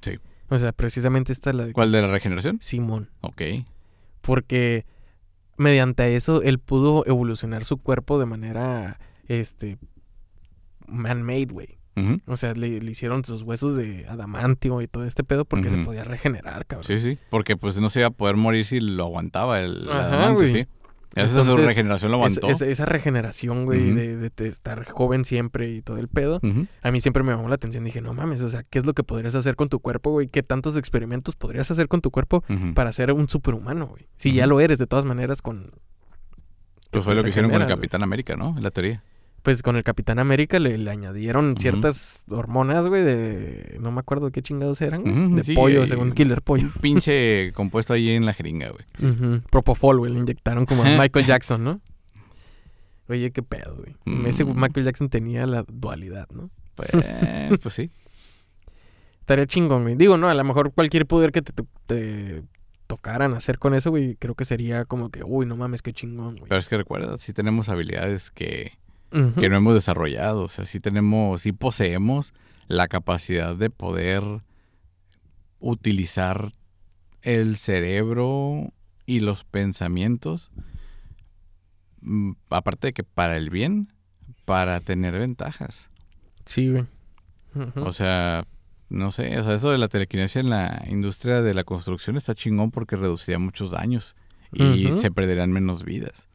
Sí. O sea, precisamente esta es la de... ¿Cuál de la regeneración? Simón. Ok. Porque mediante eso él pudo evolucionar su cuerpo de manera, este, man-made, güey. O sea, le, le hicieron sus huesos de adamantio y todo este pedo porque se podía regenerar, cabrón. Sí, sí. Porque pues no se iba a poder morir si lo aguantaba el Ajá, adamante, güey. sí. Esa su regeneración lo aguantó. es- esa regeneración, güey, de, de- de estar joven siempre y todo el pedo, a mí siempre me llamó la atención. Dije, no mames, o sea, ¿qué es lo que podrías hacer con tu cuerpo, güey? ¿Qué tantos experimentos podrías hacer con tu cuerpo para ser un superhumano, güey? Si ya lo eres, de todas maneras, con... Pues fue lo que hicieron con el. Capitán América, ¿no? En la teoría. Pues con el Capitán América le, le añadieron ciertas hormonas, güey, de... No me acuerdo qué chingados eran, De sí, pollo, eh, según Killer Pollo. Un pinche compuesto ahí en la jeringa, güey. Ujú. Propofol, güey, le inyectaron como a Michael Jackson, ¿no? Oye, qué pedo, güey. Ese Mm. Michael Jackson tenía la dualidad, ¿no? Pues, pues sí. Estaría chingón, güey. Digo, no, a lo mejor cualquier poder que te, te- te tocaran hacer con eso, güey, creo que sería como que, uy, no mames, qué chingón, güey. Pero es que recuerda, sí tenemos habilidades que, Que no hemos desarrollado. O sea, sí tenemos, sí poseemos la capacidad de poder utilizar el cerebro y los pensamientos. mm, Aparte de que para el bien, para tener ventajas. Sí, güey. O sea, no sé, o sea, eso de la telequinesia en la industria de la construcción está chingón porque reduciría muchos daños y se perderían menos vidas.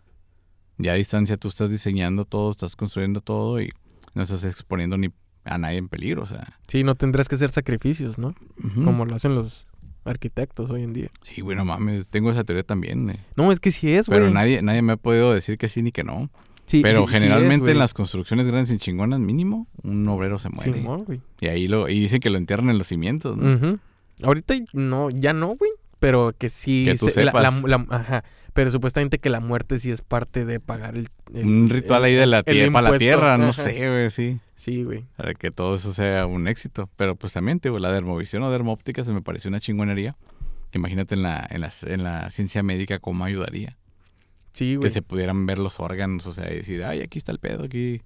Ya a distancia tú estás diseñando todo, estás construyendo todo y no estás exponiendo ni a nadie en peligro, o sea. Sí, no tendrás que hacer sacrificios, ¿no? Como lo hacen los arquitectos hoy en día. Sí, güey, no mames, tengo esa teoría también. eh. No, es que sí es, güey. Pero nadie, nadie me ha podido decir que sí ni que no. Sí, Pero sí- sí es, generalmente en las construcciones grandes y chingonas, mínimo, un obrero se muere. Simón, güey. y ahí lo, y dicen que lo entierran en los cimientos, ¿no? Ujú. Ahorita no, ya no, güey. Pero que sí. Que tú se- la- la- la- ajá. Pero supuestamente que la muerte sí es parte de pagar el. el- Un ritual el- ahí de la tierra, para la tierra, no Ajá. sé, güey, sí. Sí, güey. Para que todo eso sea un éxito. Pero pues también, te digo, la dermovisión o dermóptica se me pareció una chingonería. Imagínate en la, en la, en la ciencia médica cómo ayudaría. Sí, Que güey. se pudieran ver los órganos, o sea, y decir, ay, aquí está el pedo, aquí,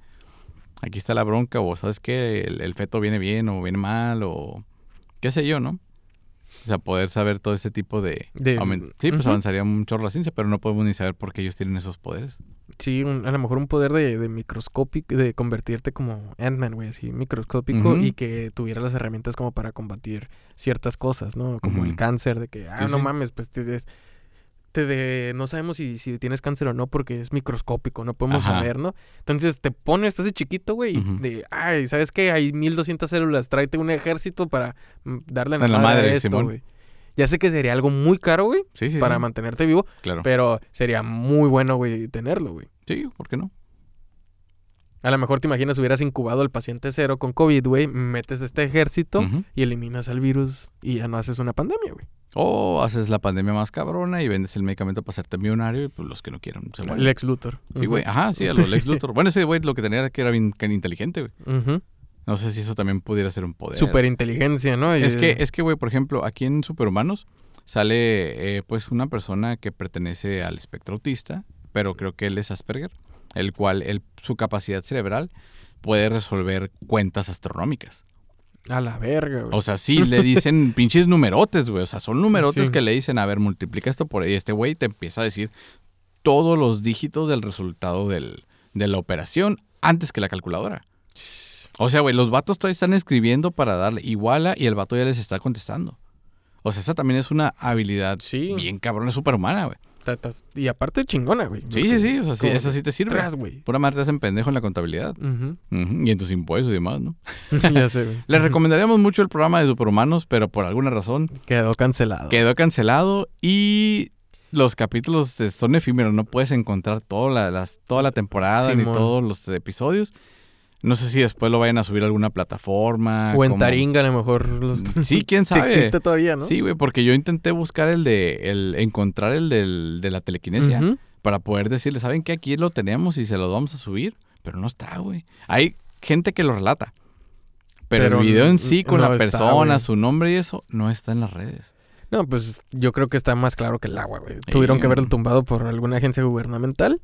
aquí está la bronca, o sabes qué, el, el feto viene bien o viene mal, o qué sé yo, ¿no? O sea, poder saber todo ese tipo de... De- aument- sí, pues avanzaría mucho la ciencia, pero no podemos ni saber por qué ellos tienen esos poderes. Sí, un- a lo mejor un poder de, de microscópico, de convertirte como Ant-Man, güey, así, microscópico y que tuviera las herramientas como para combatir ciertas cosas, ¿no? Como el cáncer, de que, ah, Sí, no sí. mames, pues te, des- de, no sabemos si, si tienes cáncer o no porque es microscópico, no podemos Ajá. saber, ¿no? Entonces te pones, estás de chiquito, güey, Ujú. de, ay, ¿sabes qué? Hay 1200 células, tráete un ejército para mm, darle En la la madre, madre, a esto, Simón. güey. Ya sé que sería algo muy caro, güey, Sí, sí. para sí, mantenerte vivo, Claro. pero sería muy bueno, güey, tenerlo, güey. Sí, ¿por qué no? A lo mejor te imaginas hubieras incubado al paciente cero con COVID, güey, metes este ejército y eliminas al virus y ya no haces una pandemia, güey. O haces la pandemia más cabrona y vendes el medicamento para hacerte millonario y pues los que no quieran se mueren. Lex Luthor. Sí, güey. Ajá, sí, a los Lex Luthor. bueno, ese güey lo que tenía era que era bien inteligente, güey. No sé si eso también pudiera ser un poder. Super inteligencia, ¿no? Y- Es que, es que, güey, por ejemplo, aquí en Superhumanos sale, eh, pues, una persona que pertenece al espectro autista, pero creo que él es Asperger, el cual el- su capacidad cerebral puede resolver cuentas astronómicas. A la verga, güey. O sea, sí, le dicen pinches numerotes, güey. O sea, son numerotes Sí. que le dicen, a ver, multiplica esto por ahí. Este güey te empieza a decir todos los dígitos del resultado del, de la operación antes que la calculadora. O sea, güey, los vatos todavía están escribiendo para darle iguala y el vato ya les está contestando. O sea, esa también es una habilidad Sí. bien cabrona, superhumana, güey. Y aparte chingona, güey. Sí, sí, sí. O sea, sí, esa sí te sirve. Tras, güey. Pura madre te hacen pendejo en la contabilidad. Y en tus impuestos y demás, ¿no? ya sé, güey. Les recomendaríamos mucho el programa de Superhumanos, pero por alguna razón Quedó cancelado. quedó cancelado y los capítulos son efímeros. No puedes encontrar toda la, las, toda la temporada ni todos los episodios. No sé si después lo vayan a subir a alguna plataforma. O en como- Taringa, a lo mejor. Los... Sí, quién Sí sabe. existe todavía, ¿no? Sí, güey, porque yo intenté buscar el de, el, encontrar el del, de la telequinesia para poder decirle, ¿saben qué? Aquí lo tenemos y se los vamos a subir, pero no está, güey. Hay gente que lo relata, pero, Pero el video en sí con no la está, persona, su nombre y eso, no está en las redes. No, pues yo creo que está más claro que el agua, güey. Tuvieron que haberlo tumbado por alguna agencia gubernamental.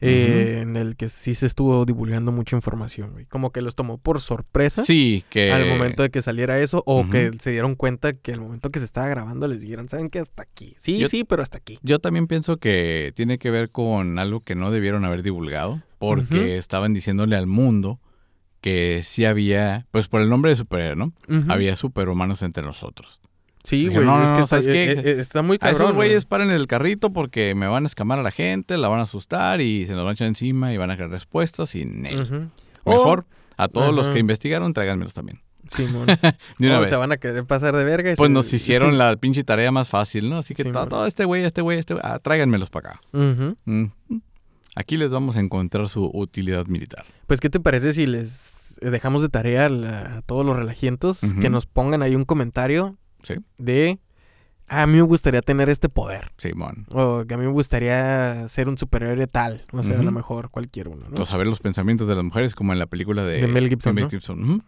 Eh, En el que sí se estuvo divulgando mucha información, güey. Como que los tomó por sorpresa Sí, que... al momento de que saliera eso. O que se dieron cuenta que al momento que se estaba grabando les dijeron, ¿saben qué? Hasta aquí. Sí, Yo- sí, pero hasta aquí. Yo también pienso que tiene que ver con algo que no debieron haber divulgado, porque estaban diciéndole al mundo que sí había, pues por el nombre de superhéroe, ¿no? Había superhumanos entre nosotros. Sí, güey. no, es no, que no, está, ¿sabes qué? eh, eh, está muy A cabrón. esos güey. güeyes paren el carrito porque me van a escamar a la gente, la van a asustar y se nos van a echar encima y van a querer respuestas y. Ujú. Mejor a todos los que investigaron, tráiganmelos también. Simón. De una O vez. se van a querer pasar de verga. y Pues se- nos hicieron la pinche tarea más fácil, ¿no? Así que todo, este güey, este güey, este güey, ah, tráiganmelos para acá. Mm. Aquí les vamos a encontrar su utilidad militar. Pues, ¿qué te parece si les dejamos de tarea a, la- a todos los relajientos que nos pongan ahí un comentario Sí. de "Ah, a mí me gustaría tener este poder Simón. o que a mí me gustaría ser un superhéroe tal, o sea, a lo mejor cualquier uno, ¿no? O saber los pensamientos de las mujeres como en la película de, De Mel Gibson, de ¿no? Ujú.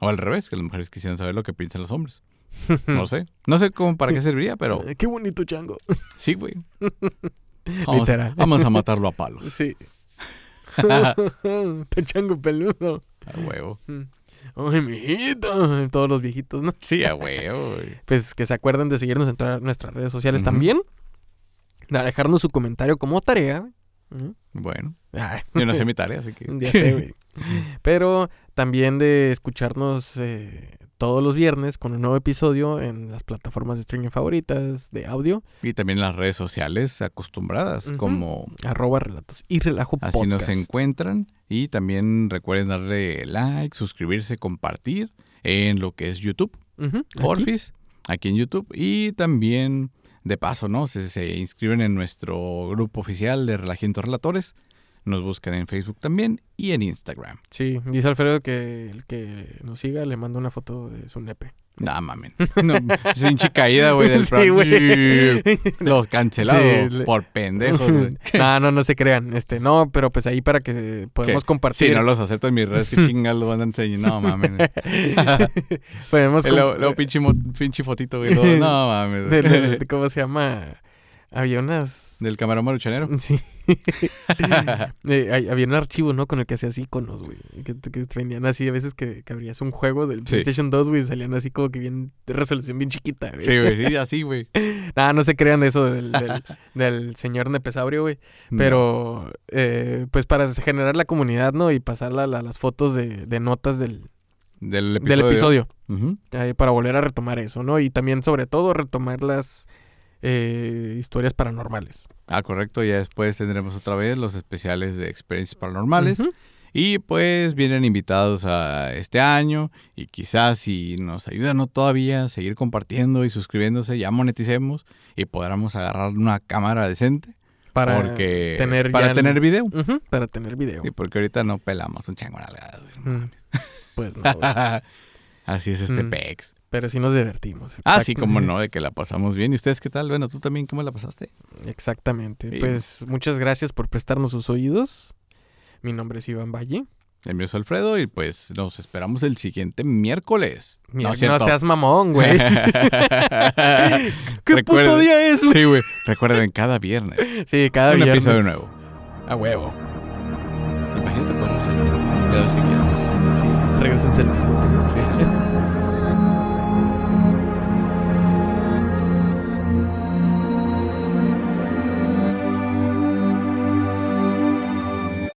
O al revés, que las mujeres quisieran saber lo que piensan los hombres. No sé. No sé cómo para qué serviría, pero Eh, Qué bonito chango. sí, güey. Vamos, Literal. vamos a matarlo a palos. Sí. Te chango peludo. A huevo. Ay, mijito. Todos los viejitos, ¿no? Sí, a huevo. Pues que se acuerden de seguirnos en todas nuestras redes sociales también. De dejarnos su comentario como tarea. Ujú. Bueno, yo no sé mi tarea, así que... ya sé, güey. Pero también de escucharnos eh, todos los viernes con un nuevo episodio en las plataformas de streaming favoritas de audio, y también las redes sociales acostumbradas, como arroba relatos y relajo así nos encuentran. Y también recuerden darle like, suscribirse, compartir en lo que es YouTube. Aquí. Porfis, aquí en YouTube. Y también, de paso, ¿no? Se, se inscriben en nuestro grupo oficial de Relajientos Relatores. Nos buscan en Facebook también y en Instagram. Sí, dice Alfredo que el que nos siga le manda una foto de su nepe. Nah, mamen. No, es hinche caída, güey, del Sí, güey. Los cancelados Sí, por pendejos, güey. no, no, no se crean. Este, no, pero pues ahí para que podemos ¿Qué? compartir. Si no los acepto en mis redes, que chingas lo van a enseñar. No, mames. podemos luego, luego pinche, pinche fotito, güey. No mames. de- de- de- ¿Cómo se llama? Había unas. Del camarón maruchanero. Sí. Eh, había un archivo, ¿no? Con el que hacías iconos, güey. Que, que venían así, a veces que, que abrías un juego del Sí. PlayStation 2, güey, salían así como que bien, de resolución bien chiquita, güey. Sí, güey, sí, así, güey. Nah, no se crean de eso del, del, del señor Nepesaurio, güey. Pero, eh, pues para generar la comunidad, ¿no? Y pasar la- la- las fotos de, de notas del, Del del episodio. episodio. Ujú. eh, para volver a retomar eso, ¿no? Y también, sobre todo, retomar las eh, historias paranormales. Ah, correcto. Ya después tendremos otra vez los especiales de experiencias paranormales. Y pues vienen invitados a este año. Y quizás si nos ayudan ¿no? todavía a seguir compartiendo y suscribiéndose, ya moneticemos y podamos agarrar una cámara decente. Para porque tener para ya el- tener video. Para tener video. Sí, porque ahorita no pelamos un chango no Mm. Pues no. Así es este Mm. pex. Pero sí nos divertimos. Ah, sí, como no, de que la pasamos bien. ¿Y ustedes qué tal? Bueno, tú también, ¿cómo la pasaste? Exactamente. Sí. Pues muchas gracias por prestarnos sus oídos. Mi nombre es Iván Valle. El mío es Alfredo y pues nos esperamos el siguiente miércoles. Mira, no, seas mamón, güey. ¿Qué puto día es, güey? Sí, güey. Recuerden, cada viernes. Sí, cada un viernes. episodio nuevo. A huevo. Imagínate que quieran. Sí, regresense al presente.